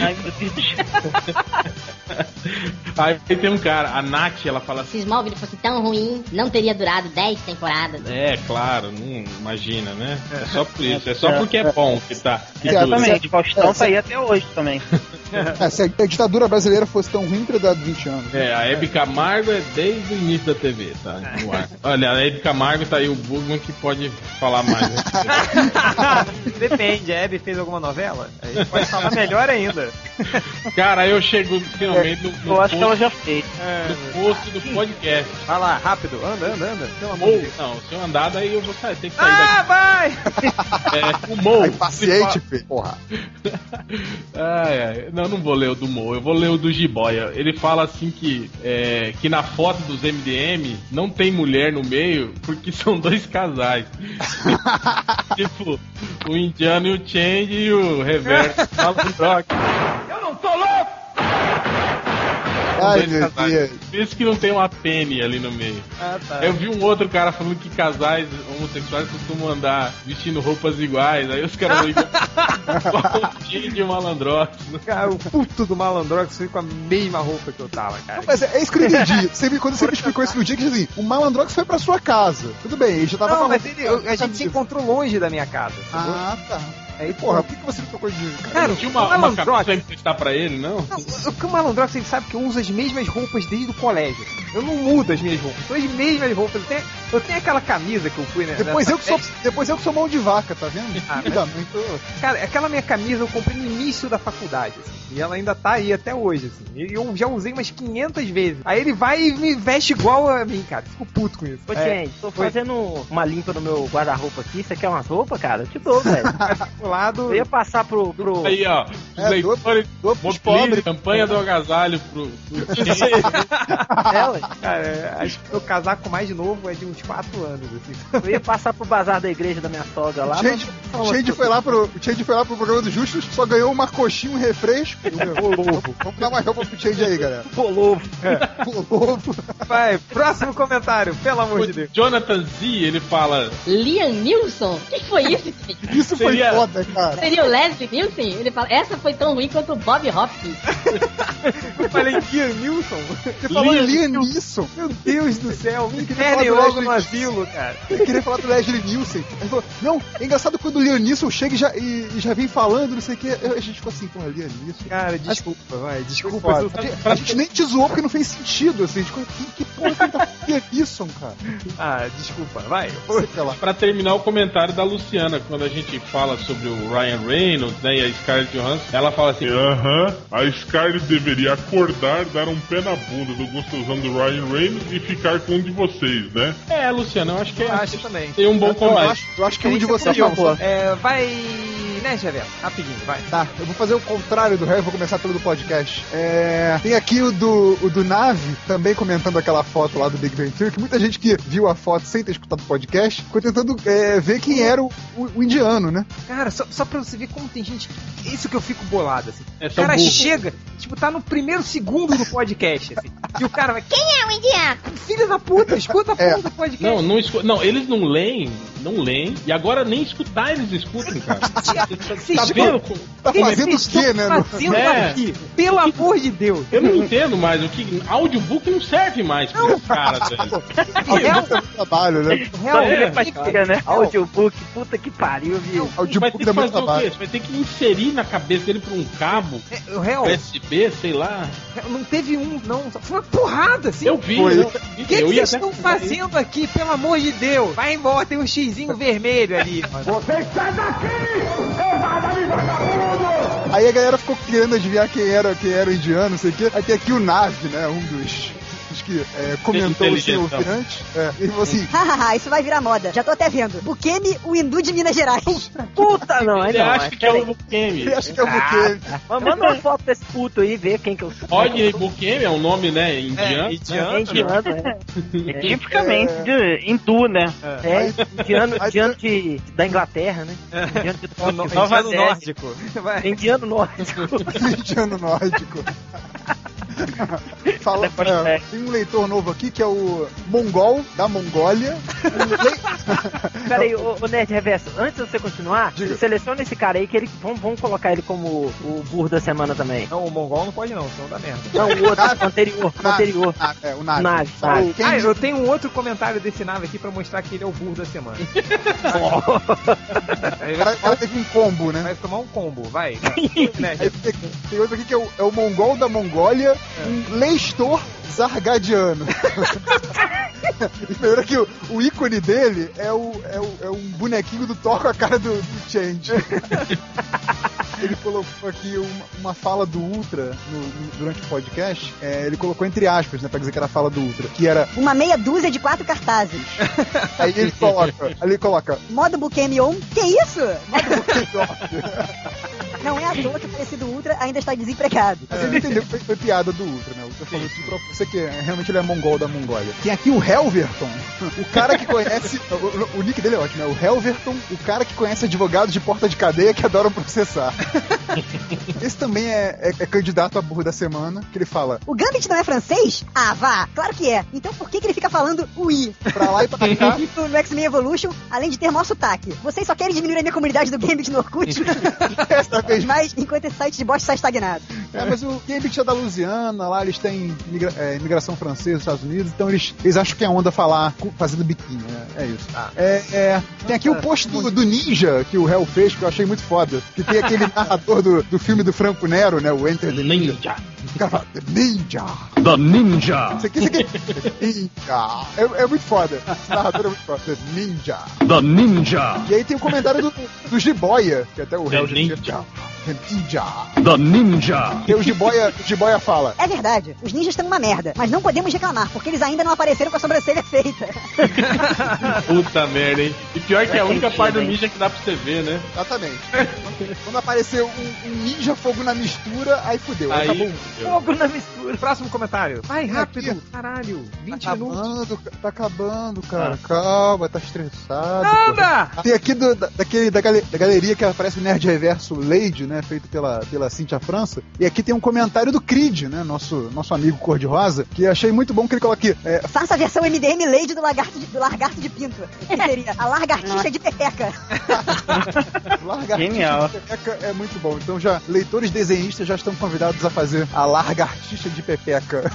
Ai, meu Deus. Aí tem um cara, a Nath, ela fala assim. Se Smallville fosse tão ruim, não teria durado 10 temporadas. É, claro, não imagina, né? É só por isso, é só porque é bom que tá. Que dura. Exatamente, Faustão É, tá aí até hoje também. É, se a ditadura brasileira fosse tão ruim, teria dado 20 anos. É, a Hebe Camargo é desde o início da TV, tá? No ar. Olha, a Hebe Camargo tá aí o Bugman que pode falar mais. né? Depende, a Abby fez alguma novela? A gente pode falar melhor ainda. Cara, aí eu chego finalmente no, no Eu acho que ela post, já fez. no post do podcast. Vai lá, rápido, anda, anda, anda. Pelo amor Ou, de Deus. não, se eu andar, daí eu vou sair, tem que sair Ah, vai! daqui. É, o Mo. Aí, paciente, Fê. Porra. Ai, ai. Não, não vou ler o do Mo, eu vou ler o do Jiboia. Ele fala assim que, é, que na foto dos MDM não tem mulher no meio porque são dois casais. tipo, o indiano e o Change e o reverso Malandrox. Eu não tô louco! Ai, meu casais. Deus. Que não tem uma Penny ali no meio. Ah, tá. Eu vi um outro cara falando que casais homossexuais costumam andar vestindo roupas iguais. Aí os caras ligam o Change e o Malandrox. Cara, o puto do Malandrox foi com a mesma roupa que eu tava, cara. Mas é, é isso que eu não entendi. Você, me- quando você me explicou isso no dia, que assim, o Malandrox foi pra sua casa. Tudo bem, ele já tava Não, mas ele, eu- a gente se encontrou longe da minha casa. Ah, tá. Aí, porra, por que você não trocou de cara? Cara, Não tinha o uma, uma camisa pra ele, não? O que o Malandrox ele sabe que eu uso as mesmas roupas desde o colégio. Eu não mudo as minhas roupas. São as mesmas roupas. Eu tenho, eu tenho aquela camisa que eu fui, né? Depois eu, que sou, festa. depois eu que sou mão de vaca, tá vendo? Ah, mãe, tô- Cara, aquela minha camisa eu comprei no início da faculdade, assim, e ela ainda tá aí até hoje, assim. E eu já usei umas 500 vezes. Aí ele vai e me veste igual a mim, cara. Fico puto com isso. Ô, É, gente, tô foi. fazendo uma limpa no meu guarda-roupa aqui. Você quer umas roupas, cara? Eu te dou, velho. do lado. Eu ia passar pro. pro... Aí, ó. Os É, leitores. Pros Motley, pobres. campanha do agasalho pro. pro É, ué. Cara, é, acho que meu casaco mais novo é de uns 4 anos, assim. Eu ia passar pro bazar da igreja da minha sogra lá. O mas- o Change foi lá pro, o Change foi lá pro programa dos Justos, só ganhou uma coxinha, um refresco. Vamos dar mais roupa pro Change aí, galera. Polovo. Polovo. Vai, próximo comentário, pelo amor de Deus. O Jonathan Z, ele fala. Liam Nilson? O que foi isso? gente? Isso foi Seria- cara. Seria o Leslie Nielsen? Ele fala, essa foi tão ruim quanto o Bob Hopkins. Eu falei Liam Nilson. Você falou Liam Neeson. Meu Deus do céu, me queria falar do logo Leslie- no asilo, cara. Eu queria falar do Leslie Nielsen. Ele falou, não, é engraçado quando o Liam chega e já, e, e já vem falando, não sei o que. A gente ficou assim, porra, Liam. Cara, desculpa, vai, desculpa. A eu- gente, a gente nem te zoou porque não fez sentido, assim. A gente ficou, que, que porra que tá Liam Neeson, cara? Ah, desculpa, vai. Pra terminar o comentário da Luciana, quando a gente fala sobre o Ryan Reynolds né, e a Scarlett Johansson, ela fala assim: Aham, a Scarlett deveria acordar, dar um pé na bunda do gostosão do Ryan Reynolds e ficar com um de vocês, né? É, Luciana, eu acho que é. Eu acho também. Tem um bom Eu combate. acho, eu acho que um de vocês Por não. favor. É, vai, né, Xavier? Rapidinho, vai. Tá, eu vou fazer o contrário do réu, vou começar pelo do podcast. É, tem aqui o do, o do Nave, também comentando aquela foto lá do Big Bang Theory, que muita gente que viu a foto sem ter escutado o podcast, ficou tentando é, ver quem era o, o- o indiano, né? Cara, só, só pra você ver como tem gente. Isso que eu fico bolado, assim. É O cara burro. chega, tipo, tá no primeiro segundo do podcast, assim. e o cara vai. Quem é o indiano? Filho da puta, escuta a É. porra do podcast. Não, não, escu... não, eles não leem, não leem, e agora nem escutar eles escutam, cara. Tá vendo? Tá fazendo o quê, né? Fazendo É. aqui, pelo amor de Deus. Eu não entendo mais o que. Audiobook não serve mais pra esse cara, velho. Tá fazendo trabalho, né? Real, É, é, fica, né? Audiobook, puta que pariu, viu? O audiobook dá o quê? trabalho. Você vai ter que inserir na cabeça dele por um cabo é, o real, USB, sei lá. não teve um, não. Foi uma porrada, assim. Eu vi, O que, que vocês estão fazendo aqui, pelo amor de Deus? Vai embora, tem um xizinho vermelho ali. mano. Aí a galera ficou querendo adivinhar quem era, quem era o indiano, não sei o quê. Aí tem aqui o Nave, né? Um dos, dos que é, comentou o ouvir antes. É, ele falou assim: Hahaha, isso vai virar moda. Já tô até vendo. Bukemi, o hindu de Minas Gerais. Puta, não, aí Ele não. acha mas que é o Bukemi. ele acha que é o Bukemi. Mas Manda uma foto desse puto aí, ver quem que eu sou. Rodney Bukemi é um nome, né? Indiano. indiano, É indiano, é. Tipicamente de hindu, né? É, indiano, Aí- indiano de, da Inglaterra, né? Indiano de É Tóquio. indiano nórdico. Indiano nórdico. indiano nórdico. Fala, é, é. tem um leitor novo aqui que é o Mongol da Mongólia. Le- Peraí, ô, ô Nerd Reverso, antes de você continuar, Diga. seleciona esse cara aí que ele. Vamos, vamos colocar ele como o burro da semana também. Não, o mongol não pode não, senão dá merda. Não, o outro, o anterior, o anterior. Ah, é, o Nave. Nave, nave. quem Ah, eu tenho um outro comentário desse nave aqui pra mostrar que ele é o burro da semana. O cara, o cara teve um combo, né? vai tomar um combo, vai. Né? Aí tem, tem outro aqui que é o, é o Mongol da Mongólia, um Leistor Zargadiano. e primeiro que o, o ícone dele é, o, é, o, é um bonequinho do Thor com a cara do, do Change. Ele colocou aqui uma, uma fala do Ultra no- no- durante o podcast. É, ele colocou entre aspas, né? Pra dizer que era a fala do Ultra. Que era. Uma meia dúzia de quatro cartazes. Aí ele coloca. Aí ele coloca. Modo Bukemi on. Que isso? Modo Bukemi Não é à toa que o falecido Ultra ainda está desempregado. Mas você não entendeu que foi, foi piada do Ultra, né? O Ultra falou isso pra você que é- realmente ele é mongol da Mongólia. Tem aqui o Helverton, o cara que conhece. o, o- o nick dele é ótimo, é o Helverton, o cara que conhece advogados de porta de cadeia que adoram processar. Esse também é, é- é candidato a burro da semana, que ele fala O Gambit não é francês? Ah, vá, claro que é. Então por que, que ele fica falando o I? pra lá e pra cá. No no X-Men Evolution, além de ter maior sotaque. Vocês só querem diminuir a minha comunidade do Gambit no Orkut? Dessa Mas enquanto esse site de bosta está estagnado. É, mas o Gambit é da Louisiana, lá eles imigra- é, imigração francesa nos Estados Unidos, então eles, eles acham que é onda falar fazendo biquinho, né? É isso. É, é, tem aqui o post do, do Ninja que o Hell fez, que eu achei muito foda. Que tem aquele narrador do, do filme do Franco Nero, né? O Enter the Ninja. O cara fala, The Ninja. The Ninja. Isso aqui, isso aqui. Ninja. É, é muito foda. Esse narrador é muito foda. The Ninja. The Ninja. E aí tem o comentário do, do Jiboia, que até o The Hell Ninja. The Ninja. The Ninja. E o Jiboia, Jiboia fala. É verdade, os ninjas estão uma merda, mas não podemos reclamar, porque eles ainda não apareceram com a sobrancelha feita. Puta merda, hein? E pior que é a única parte do ninja que dá pra você ver, né? Exatamente. Quando apareceu um, um ninja fogo na mistura, aí fudeu. Aí acabou. fudeu. Fogo na mistura. Próximo comentário. Vai rápido. Caralho. 20 Tá minutos. acabando, ca- tá acabando, cara. Calma, tá estressado. Anda! pô. Tem aqui do- da, daquele, da, da galeria que aparece o Nerd Reverso Lady, né? Feito pela, pela Cintia França. E aqui tem um comentário do Creed, né? Nosso, nosso amigo cor-de-rosa, que achei muito bom que ele coloca aqui. É, Faça a versão MDM Lady do lagarto de, do largarto de pinto. Que seria a largartixa de pepeca. Largartixa Genial. de pepeca é muito bom. Então já, leitores desenhistas já estão convidados a fazer a largartixa de pepeca.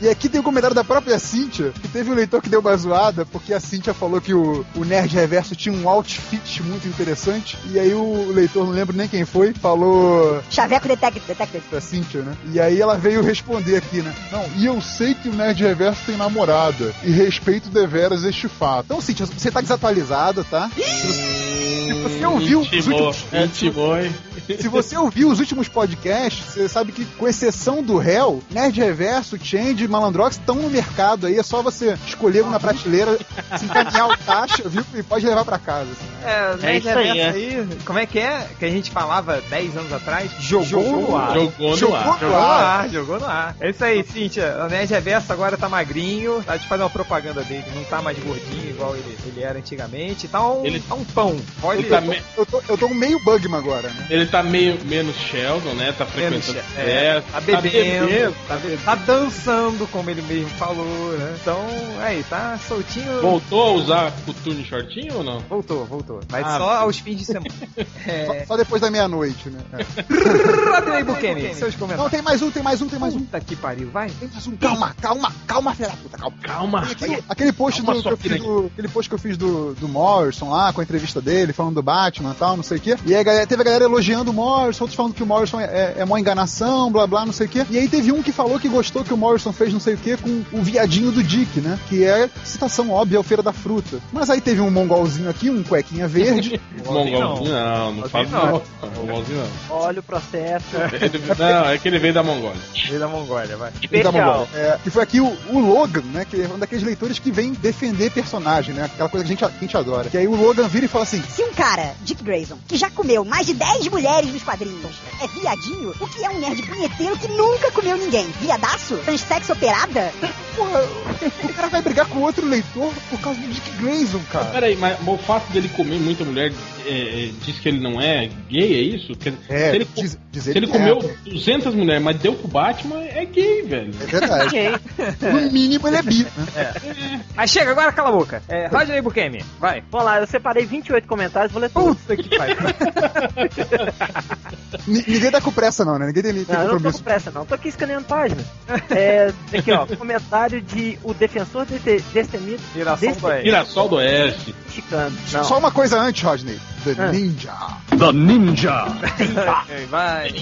e aqui tem um comentário da própria Cíntia, que teve um leitor que deu uma zoada, porque a Cíntia falou que o, o Nerd Reverso tinha um outfit muito interessante, e aí o leitor, não lembro nem quem foi, falou Chaveco Detective. Detective. pra Cíntia, né? E aí ela veio responder aqui, né? Não, e eu sei que o Nerd Reverso tem namorada, e respeito deveras este fato. Então, Cíntia, você tá desatualizada, tá? Se você ouviu Intimou, últimos... intimou, hein? Se você ouviu os últimos podcasts, você sabe que, com exceção do Hell, Nerd Reverso, Change e Malandrox estão no mercado aí. É só você escolher um na prateleira, se encaminhar o caixa, viu? E pode levar pra casa. assim. É, É Nerd aí, Reverso é. aí, como é que é? Que a gente falava 10 anos atrás? Jogou, Jogou no ar. Jogou no Jogou ar. no Jogou no ar. jogou no ar. É isso aí, Cíntia. O Nerd Reverso agora tá magrinho, tá de fazer uma propaganda dele. Não tá mais gordinho igual ele, ele era antigamente. Tá um, Ele- tá um pão. Pode Ele tá, me- Eu tô, eu tô um meio Bugman agora, né? ele tá meio menos Sheldon, né? Tá Menos, frequentando é, festa, tá bebendo, tá, be- tá dançando, como ele mesmo falou, né? Então, aí, tá soltinho. Voltou a usar coturno e shortinho ou não? Voltou, voltou. Mas Ah, só aos fins de semana. É. Só, só depois da meia-noite, né? É. Rodney Buchanan, seus Não, comentários. tem mais um, tem mais um, tem mais um. Puta que pariu, vai. Tem mais um. Calma, calma, calma, filha da puta, calma. Calma. Aquele, aquele post Calma, do, que eu fiz do, aquele post que eu fiz do, do Morrison lá, com a entrevista dele, falando do Batman e tal, não sei o quê. E aí a galera- teve a galera elogiando o Morrison, outros falando que o Morrison é, é, é mó enganação, blá blá, não sei o quê. E aí teve um que falou que gostou que o Morrison fez não sei o quê com o viadinho do Dick, né? Que é citação óbvia ao Feira da Fruta. Mas aí teve um mongolzinho aqui, um cuequinha verde. Mongolzinho não, não faz não. não. Mongolzinho não. Olha o processo. Ele- não, é que ele veio da Mongólia. Veio da Mongólia, vai. Da Mongólia. É, que foi aqui o, o Logan, né? Que é um daqueles leitores que vem defender personagem, né? Aquela coisa que a gente, a gente adora. Que aí o Logan vira e fala assim: Se um cara, Dick Grayson, que já comeu mais de 10 mulheres nos quadrinhos, é viadinho, o que é um nerd punheteiro que nunca comeu ninguém? Viadaço? Transsexo operada? Porra, o cara vai brigar com outro leitor por causa do Dick Grayson, cara. Peraí, mas o fato dele comer muita mulher é, é, diz que ele não é gay, é isso? Quer É, se ele, diz- diz se ele comeu é. 200 mulheres, mas deu pro Batman, é gay, velho. É verdade. No mínimo ele é bi. né? Mas chega, agora cala a boca. É, Rodney Buchanan, vai. Vamos lá, eu separei 28 comentários, vou ler todos. Puta que pariu. Ni- Ninguém tá com pressa, não, né? Ninguém tem, tem Não, eu não tô compromisso. com pressa, não. Tô aqui escaneando páginas. É, aqui, ó. Comentário de o defensor deste- destemido. Girassol do Oeste. Girassol do Oeste. Mexicano. Não. Só uma coisa antes, Rodney. The Ah. Ninja. The Ninja. Vai.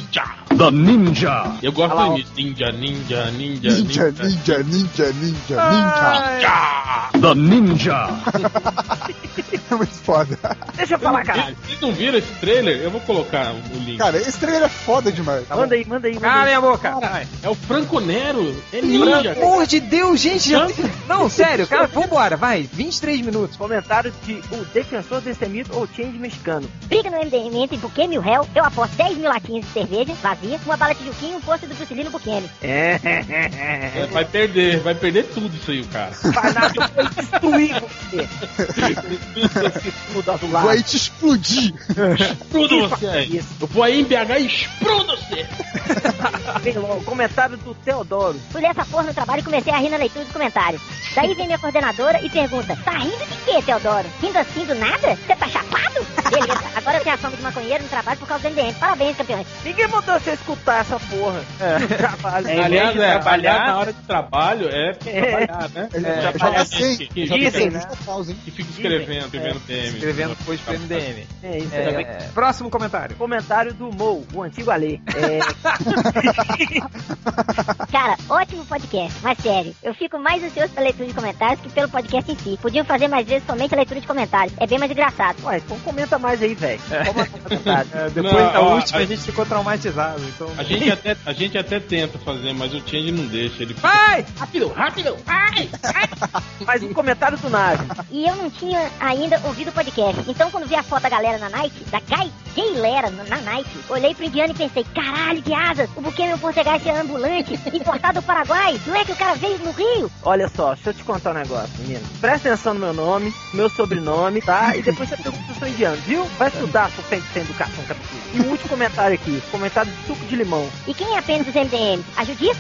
The Ninja. Eu gosto do início. Ninja, ninja, ninja, Ninja, ninja. ninja, ninja, ninja, ninja. The Ninja. É muito foda. Deixa eu falar, cara. Vocês não viram esse trailer? Eu vou colocar o link. Cara, esse trailer é foda demais. Manda aí, manda aí. Manda Calem aí. a boca. É o Franco Nero. É Pelo ninja. amor de Deus, gente. Já... Não, sério, cara, vambora, vai. 23 minutos. Comentário de o defensor destemido ou change mexicano. Briga no MDM entre Bukemi e o réu. Eu aposto 10 mil latinhas de cerveja vazia, uma bala de juquinho e um pôster do Bruce Lee no Bukemi. É. É, vai perder, vai perder tudo isso aí, o cara. Vai nada, eu vou destruir você. Vai te explodir. Exprudo você. Isso. Eu vou aí em BH e exprudo você. Vem logo. Comentário do Teodoro. Fui ler essa porra no trabalho e comecei a rir na leitura dos comentários. Daí vem minha coordenadora e pergunta: Tá rindo de quê, Teodoro? Rindo assim do nada? Você tá chapado? Beleza, agora eu tenho a fama de maconheiro no trabalho por causa do MDM. Parabéns, campeões. Ninguém mandou você escutar essa porra. É. Trabalho. Aliás, de é, trabalhar, na hora de trabalho é trabalhar, né? É, trabalhar, sem, que- dizem, né? Que fica escrevendo, escrevendo DM. Escrevendo depois pro MDM. É isso É, aí. próximo comentário. Comentário do Mo, o antigo Ale. É, Cara, ótimo podcast, mas sério, eu fico mais ansioso pela leitura de comentários que pelo podcast em si. Podiam fazer mais vezes somente a leitura de comentários. É bem mais engraçado. Ué, então comenta mais aí, velho. É, depois Não, da ó, última a- a gente ficou traumatizado. Então... A gente, até, a gente até tenta fazer, mas o Change não deixa. Ele. Vai! Rápido, rápido! Ai! Mais um comentário do Nave. E eu não tinha ainda ouvido o podcast. Então, quando vi a foto da galera na Nike, da Gai Gaylera na Nike, olhei pro indiano e pensei: caralho, que asas! O buquê meu Portegás é ambulante, importado do Paraguai. Não é que o cara veio no Rio? Olha só, deixa eu te contar um negócio, menino. Presta atenção no meu nome, meu sobrenome, tá? E depois você pergunta se eu sou indiano, viu? Vai estudar se tem, tem educação capitura. E o último comentário aqui, comentário de suco de limão. E quem é apenas os MDM? A Judith?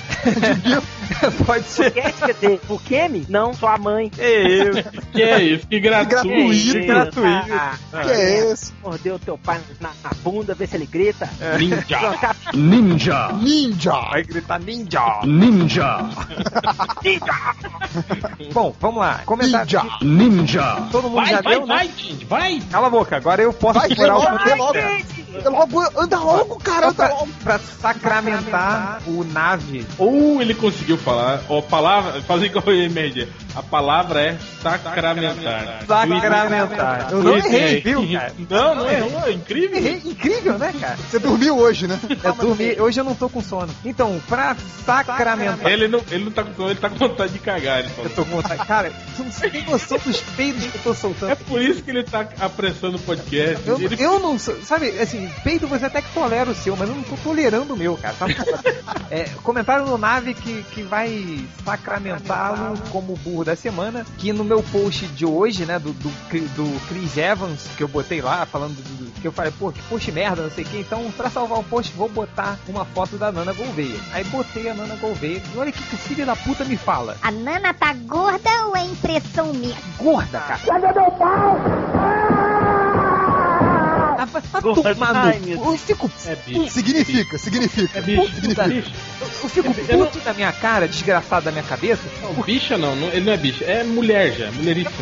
Pode ser. Quer dizer, o Kemi? Não, sua mãe. Eu. Que é isso? Que gratuito. gratuito. gratuito. Ah, Que é esse? Mordeu teu pai na, na bunda, vê se ele grita. Ninja. Plantar Ninja. Ninja! Vai gritar ninja. Ninja. Bom, vamos lá. Comentário. Ninja! Ninja. Todo mundo Vai, já vai, deu, né? vai, vai. Cala a boca, agora eu posso Vai, furar o logo, conteúdo. logo. Anda logo, cara, anda pra, logo. pra sacramentar o nave. Ou ele conseguiu falar, ou a palavra, fazer igual o MRG. A palavra é sacramentar. Sacramentar. Eu não errei, viu, cara? Não, não errou, é incrível. Errei, incrível, né, cara? Você dormiu hoje, né? Eu dormi, hoje eu não tô com sono. Então, pra sacramentar. Ele não, ele não tá com sono, ele tá com vontade de cagar, ele Eu falou. tô com vontade. Cara, você não tem noção dos peidos que eu tô soltando. É por isso que ele tá apressando o podcast. Eu, Ele- eu não sou, sabe, assim, peido você até que tolera o seu, mas eu não tô tolerando o meu, cara. Tá é, comentário no Nave que, que vai sacramentá-lo como burro da semana, que no meu post de hoje, né, do, do, do Chris Evans, que eu botei lá, falando do, do- que eu falei, pô, que post merda, não sei o que, então pra salvar o post vou botar uma foto da Nana Gouveia. Aí botei a Nana Gouveia, e olha o que, que o filho da puta me fala. A Nana tá gorda ou é impressão minha? Gorda, cara. Ah, vai tomar no Eu fico É bicho. Significa, significa. É bicho. Significa. bicho. Eu fico Eu não- puto da minha cara, desgraçado da minha cabeça. Não, bicha não, não, ele não é bicha, é mulher já, mulherista.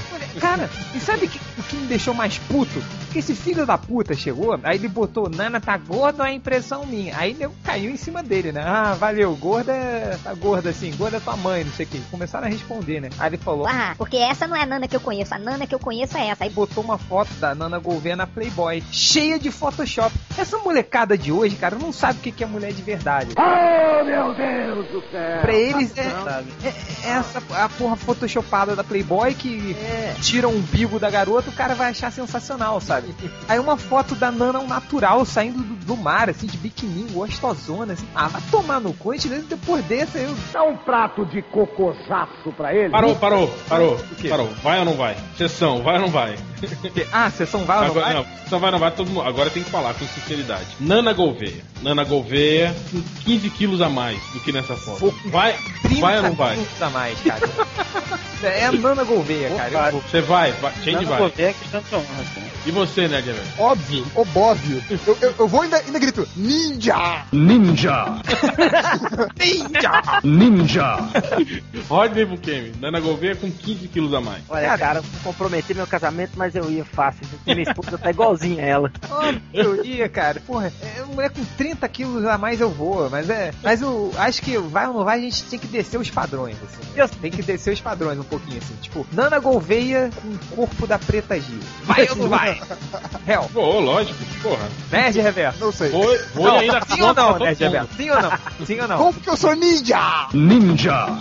Cara, e sabe que- o que me deixou mais puto? Que esse filho da puta chegou, aí ele botou, Nana tá gorda ou é impressão minha? Aí nego caiu em cima dele, né? Ah, valeu, gorda é- tá gorda assim, gorda é tua mãe, não sei o que. Começaram a responder, né? Aí ele falou, Ah, porque essa não é a Nana que eu conheço. A Nana que eu conheço é essa. Aí Aí botou uma foto da Nana Gouveia na Playboy, cheia de Photoshop. Essa molecada de hoje, cara, não sabe o que é mulher de verdade. Oh, meu Deus do céu! Pra eles é, é- é essa a porra photoshopada da Playboy que tira o umbigo da garota, o cara vai achar sensacional, sabe? Aí uma foto da Nana natural saindo do, do mar, assim, de biquininho, gostosona, assim. Ah, vai tomar no cu, depois desse eu. Dá um prato de cocosaço pra ele. Parou, parou, parou, quê? parou. Vai ou não vai? Sessão, vai ou não vai? Ah, sessão vai ou não vai? não, sessão vai ou não vai, todo mundo, agora tem que falar com sinceridade. Nana Gouveia. Nana Gouveia com 15 quilos a mais do que nessa foto. Vai, 30 vai ou não vai? minutos a mais, cara. é a Nana Gouveia, cara. Vou- Você vai, vai, Change Não vai. vou ver é questão de honra, cara. E você, Nerd Reverso? Óbvio, obóvio. Eu, eu, eu vou ainda, ainda grito, ninja! Ninja. Ninja! Ninja. Rodney Bukemi. Nana Gouveia com 15 quilos a mais. Olha, cara, vou comprometer meu casamento, mas eu ia fácil. Minha esposa tá igualzinha a ela. Óbvio eu ia, cara. Porra, é, mulher com 30 quilos a mais eu vou, mas é. Mas eu acho que vai ou não vai, a gente tem que descer os padrões, assim. Tem que descer os padrões um pouquinho, assim. Tipo, Nana Gouveia com o corpo da Preta Gil. Vai ou não vai? Hell, Pô, lógico, porra. Nerd Reverso. Não sei. Vou, vou Não, ainda sim ou não, Nerd. Reverso? Sim ou não? Sim ou não? Como que eu sou ninja? Ninja.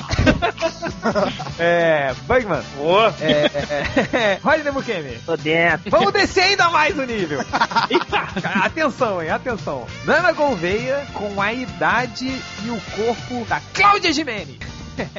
É. Bugman. É. é, é, Rodney Bukemi. Tô dentro. Vamos descer ainda mais o nível. atenção, hein? Atenção. Nana Gouveia com a idade e o corpo da Cláudia Gimenez.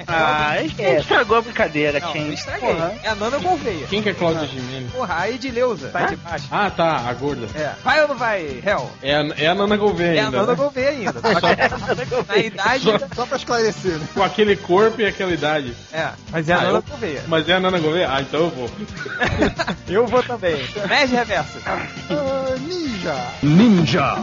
Ah, gente estragou a brincadeira, Não, eu estraguei. Porra. É a Nana Gouveia. Quem que é Cláudia Gimenez? Porra, a Edileuza. Tá de baixo. Ah, tá, a gorda. É. Vai ou não vai, Hel? É a, é a Nana Gouveia É a ainda. Nana né? Gouveia ainda. Só que na idade. Só, Só pra esclarecer, né? com aquele corpo e aquela idade. É, mas é a Ah, Nana eu- Gouveia. Mas é a Nana Gouveia? Ah, então eu vou. Eu vou também. Nerd Reverso. Ah, ninja. Ninja.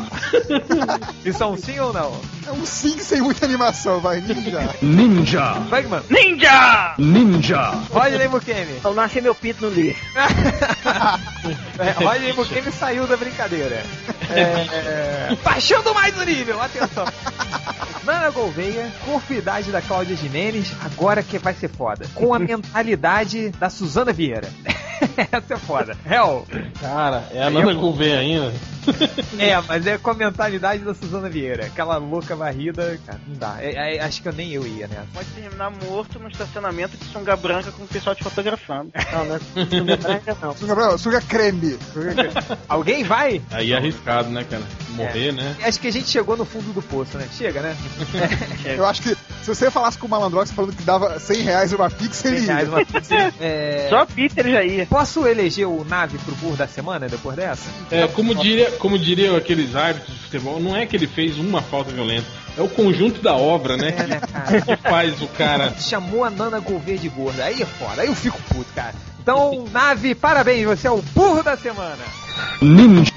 Isso é um sim ou não? É um sim sem muita animação, vai, ninja. Ninja. Bugman. Ninja! Ninja. Rodney Mukemi. Eu não achei meu pinto no lixo. É, Rodney Mukemi saiu da brincadeira. É, baixando mais o nível, atenção. Nana Gouveia, corpo e idade da Cláudia Jimenez, agora que vai ser foda. Com a mentalidade da Suzana Vieira. Essa é foda. Hell. Cara, é a Nana Gouveia ainda. É, mas é com a mentalidade da Suzana Vieira. Aquela louca varrida, cara, não dá. É, é, acho que eu nem eu ia nessa. Pode terminar morto no estacionamento de sunga branca com o pessoal te fotografando. Não, não é sunga branca, não. Suga, não, suga creme. Alguém vai? Aí é arriscado, né, cara? Morrer, né? Acho que a gente chegou no fundo do poço, né? Chega, né? Eu acho que se você falasse com o Malandrox falando que dava 100 reais uma pix, ele 100 reais ia. uma pizza. É... Só Peter já ia. Posso eleger o nave pro burro da semana depois dessa? É, como diria, como diriam aqueles árbitros de futebol, não é que ele fez uma falta violenta, é o conjunto da obra, né? É, né, cara? Que faz o cara. Chamou a Nana Gouveia de gorda. Aí é foda, aí eu fico puto, cara. Então, nave, parabéns, você é o burro da semana. Ninja.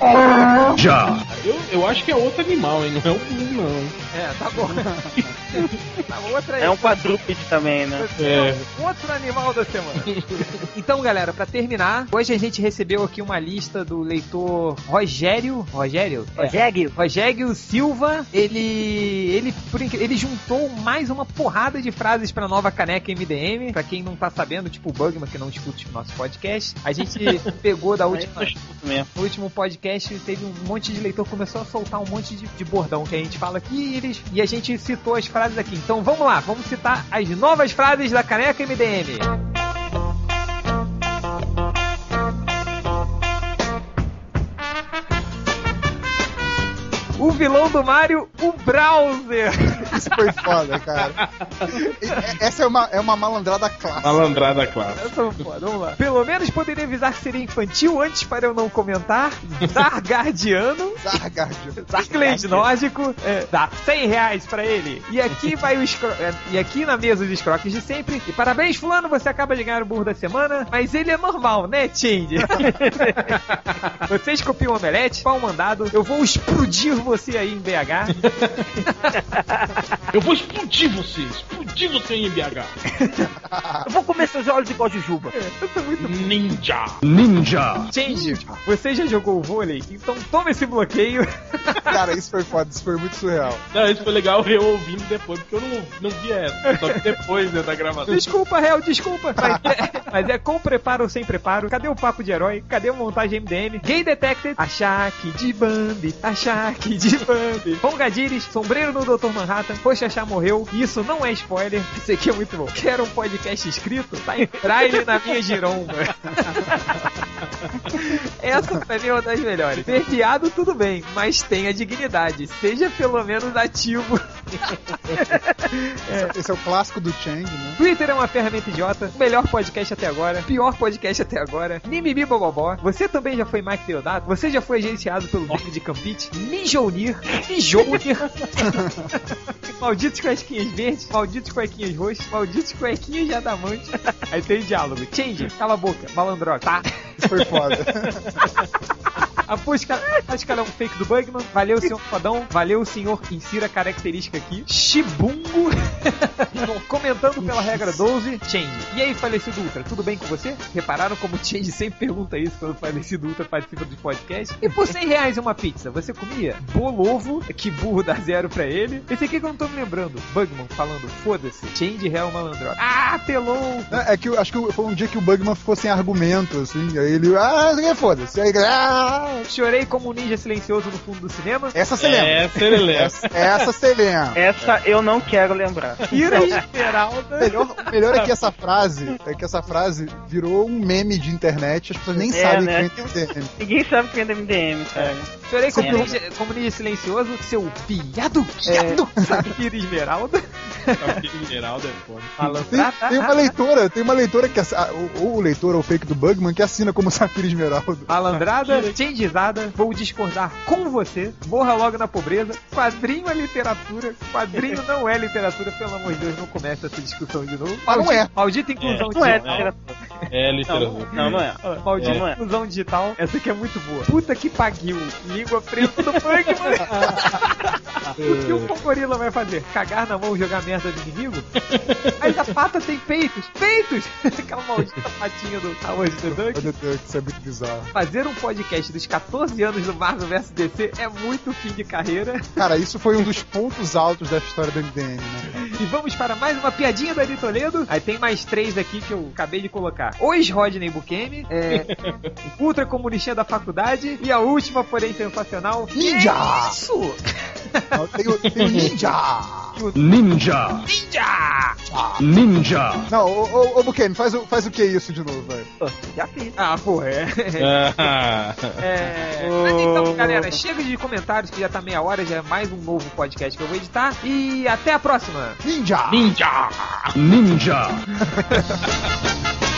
Eu, eu acho que é outro animal, hein? Não é um não. É, tá bom. outra aí. É um quadrúpede também, né? É o outro animal da semana. Então, galera, pra terminar, hoje a gente recebeu aqui uma lista do leitor Rogério. Rogério? Rogério. Rogério Silva. Ele. Ele, ele juntou mais uma porrada de frases pra nova caneca MDM. Pra quem não tá sabendo, tipo o Bugman, que não escuta o nosso podcast. A gente pegou da última. Eu escuto mesmo. No último podcast teve um monte de leitor que começou a soltar um monte de, de bordão que a gente fala aqui e, eles, e a gente citou as frases aqui. Então vamos lá, vamos citar as novas frases da caneca MDM. O vilão do Mario, o Browser. Isso foi foda, cara. E- Essa é uma, é uma malandrada clássica. Malandrada clássica. Essa foi foda, vamos lá. Pelo menos poderia avisar que seria infantil antes para eu não comentar. Zargardiano. Zargardiano. Zarglade nórdico. É, dá 100 reais pra ele. E aqui vai o escro... é, E aqui na mesa os escroques de sempre. E parabéns, fulano, você acaba de ganhar o burro da semana. Mas ele é normal, né, Tindy? Vocês copiam o omelete, pau mandado. Eu vou explodir você aí em BH. Eu vou explodir você, explodir você em BH. Eu vou comer seus olhos igual Jujuba. Ninja. Ninja. Change, você já jogou vôlei? Então toma esse bloqueio. Cara, isso foi foda, isso foi muito surreal. Não, isso foi legal eu ouvindo depois, porque eu não, não vi essa. Só que depois né, da gravação. Desculpa, réu, desculpa. Mas é, mas é com preparo ou sem preparo. Cadê o papo de herói? Cadê a montagem MDM? Gay Detected, achaque de Bambi, achaque de Bambi. Fongadires, sombreiro no Dr. Manhattan, Poxa Chá morreu. Isso não é spoiler, isso aqui é muito bom. Quero um podcast escrito? Tá em braille na minha giromba. Essa pra mim é uma das melhores. Ser viado, tudo bem, mas tenha dignidade. Seja pelo menos ativo. Esse, esse é o clássico do Chang, né? Twitter é uma ferramenta idiota. Melhor podcast até agora. Pior podcast até agora. Mimimi Bobobó. Você também já foi Mike Deodato? Você já foi agenciado pelo Big de Campite? Mijounir. Mijounir. Malditos cuequinhas verdes. Malditos cuequinhas roxos. Malditos cuequinhas de adamante. Aí tem diálogo. Change. Cala a boca. Malandrox. Tá. Foi foda. A busca, a escala é um fake do Bugman. Valeu, senhor fodão. Valeu, senhor. Insira a característica aqui. Shibungo. Comentando pela regra 12. Change. E aí, falecido Ultra, tudo bem com você? Repararam como o Change sempre pergunta isso quando o falecido Ultra participa dos podcasts? E por 100 reais uma pizza, você comia? Bolovo, que burro dá zero pra ele. Esse aqui que eu não tô me lembrando. Bugman falando, foda-se. Change Real Malandro. Ah, pelou. É, é que eu acho que foi um dia que o Bugman ficou sem argumento, assim. Aí ele, ah, isso aqui é foda-se. Aí, ah, Chorei como um ninja silencioso no fundo do cinema. essa você lembra. Essa ele lembra. Essa, essa você lembra. Essa eu não quero lembrar. Safira Esmeralda. Melhor, o melhor é que essa frase, é que essa frase virou um meme de internet, as pessoas nem É, sabem né? quem é MDM. Ninguém sabe quem é MDM, cara. Chorei como, É. ninja, como ninja silencioso, seu fiado, fiado. É, Safira Esmeralda. Geraldo é foda. Tem, Malandrada. tem uma leitora, tem uma leitora que assi- ah, ou, o leitor ou o fake do Bugman que assina como Safira Esmeralda. Malandrada, changeizada, vou discordar com você, morra logo na pobreza, quadrinho é literatura, quadrinho não é literatura, pelo amor de Deus, não começa essa discussão de novo. Mas não é. Maldita inclusão Não é digital. literatura. É literatura. Não, não é. Maldita Não é. inclusão digital, essa aqui é muito boa. Puta que pariu, língua preta do punk, mano. O que o Pongorila vai fazer? Cagar na mão e jogar merda no inimigo? Mas a pata tem peitos, peitos! Aquela maldita patinha do Howard the Duck. Meu Deus, isso é muito bizarro. Fazer um podcast dos 14 anos do Marvel vs DC é muito fim de carreira. Cara, isso foi um dos pontos altos da história do MDM, né? E vamos para mais uma piadinha da Ari Toledo. Aí tem mais três aqui que eu acabei de colocar. Os Rodney Bukemi, é, Ultra Comunistinha da Faculdade e a última, porém sensacional, Ninja! Que Isso! Tem o, tem o Ninja! Ninja. Ninja! Ninja. Não, ô, ô, ô Bukemi, faz, o- faz o que isso de novo, velho? Já fiz. Ah, porra, é. Ah, É, mas então, galera, chega de comentários que já tá meia hora, já é mais um novo podcast que eu vou editar. E até a próxima! Ninja! Ninja! Ninja.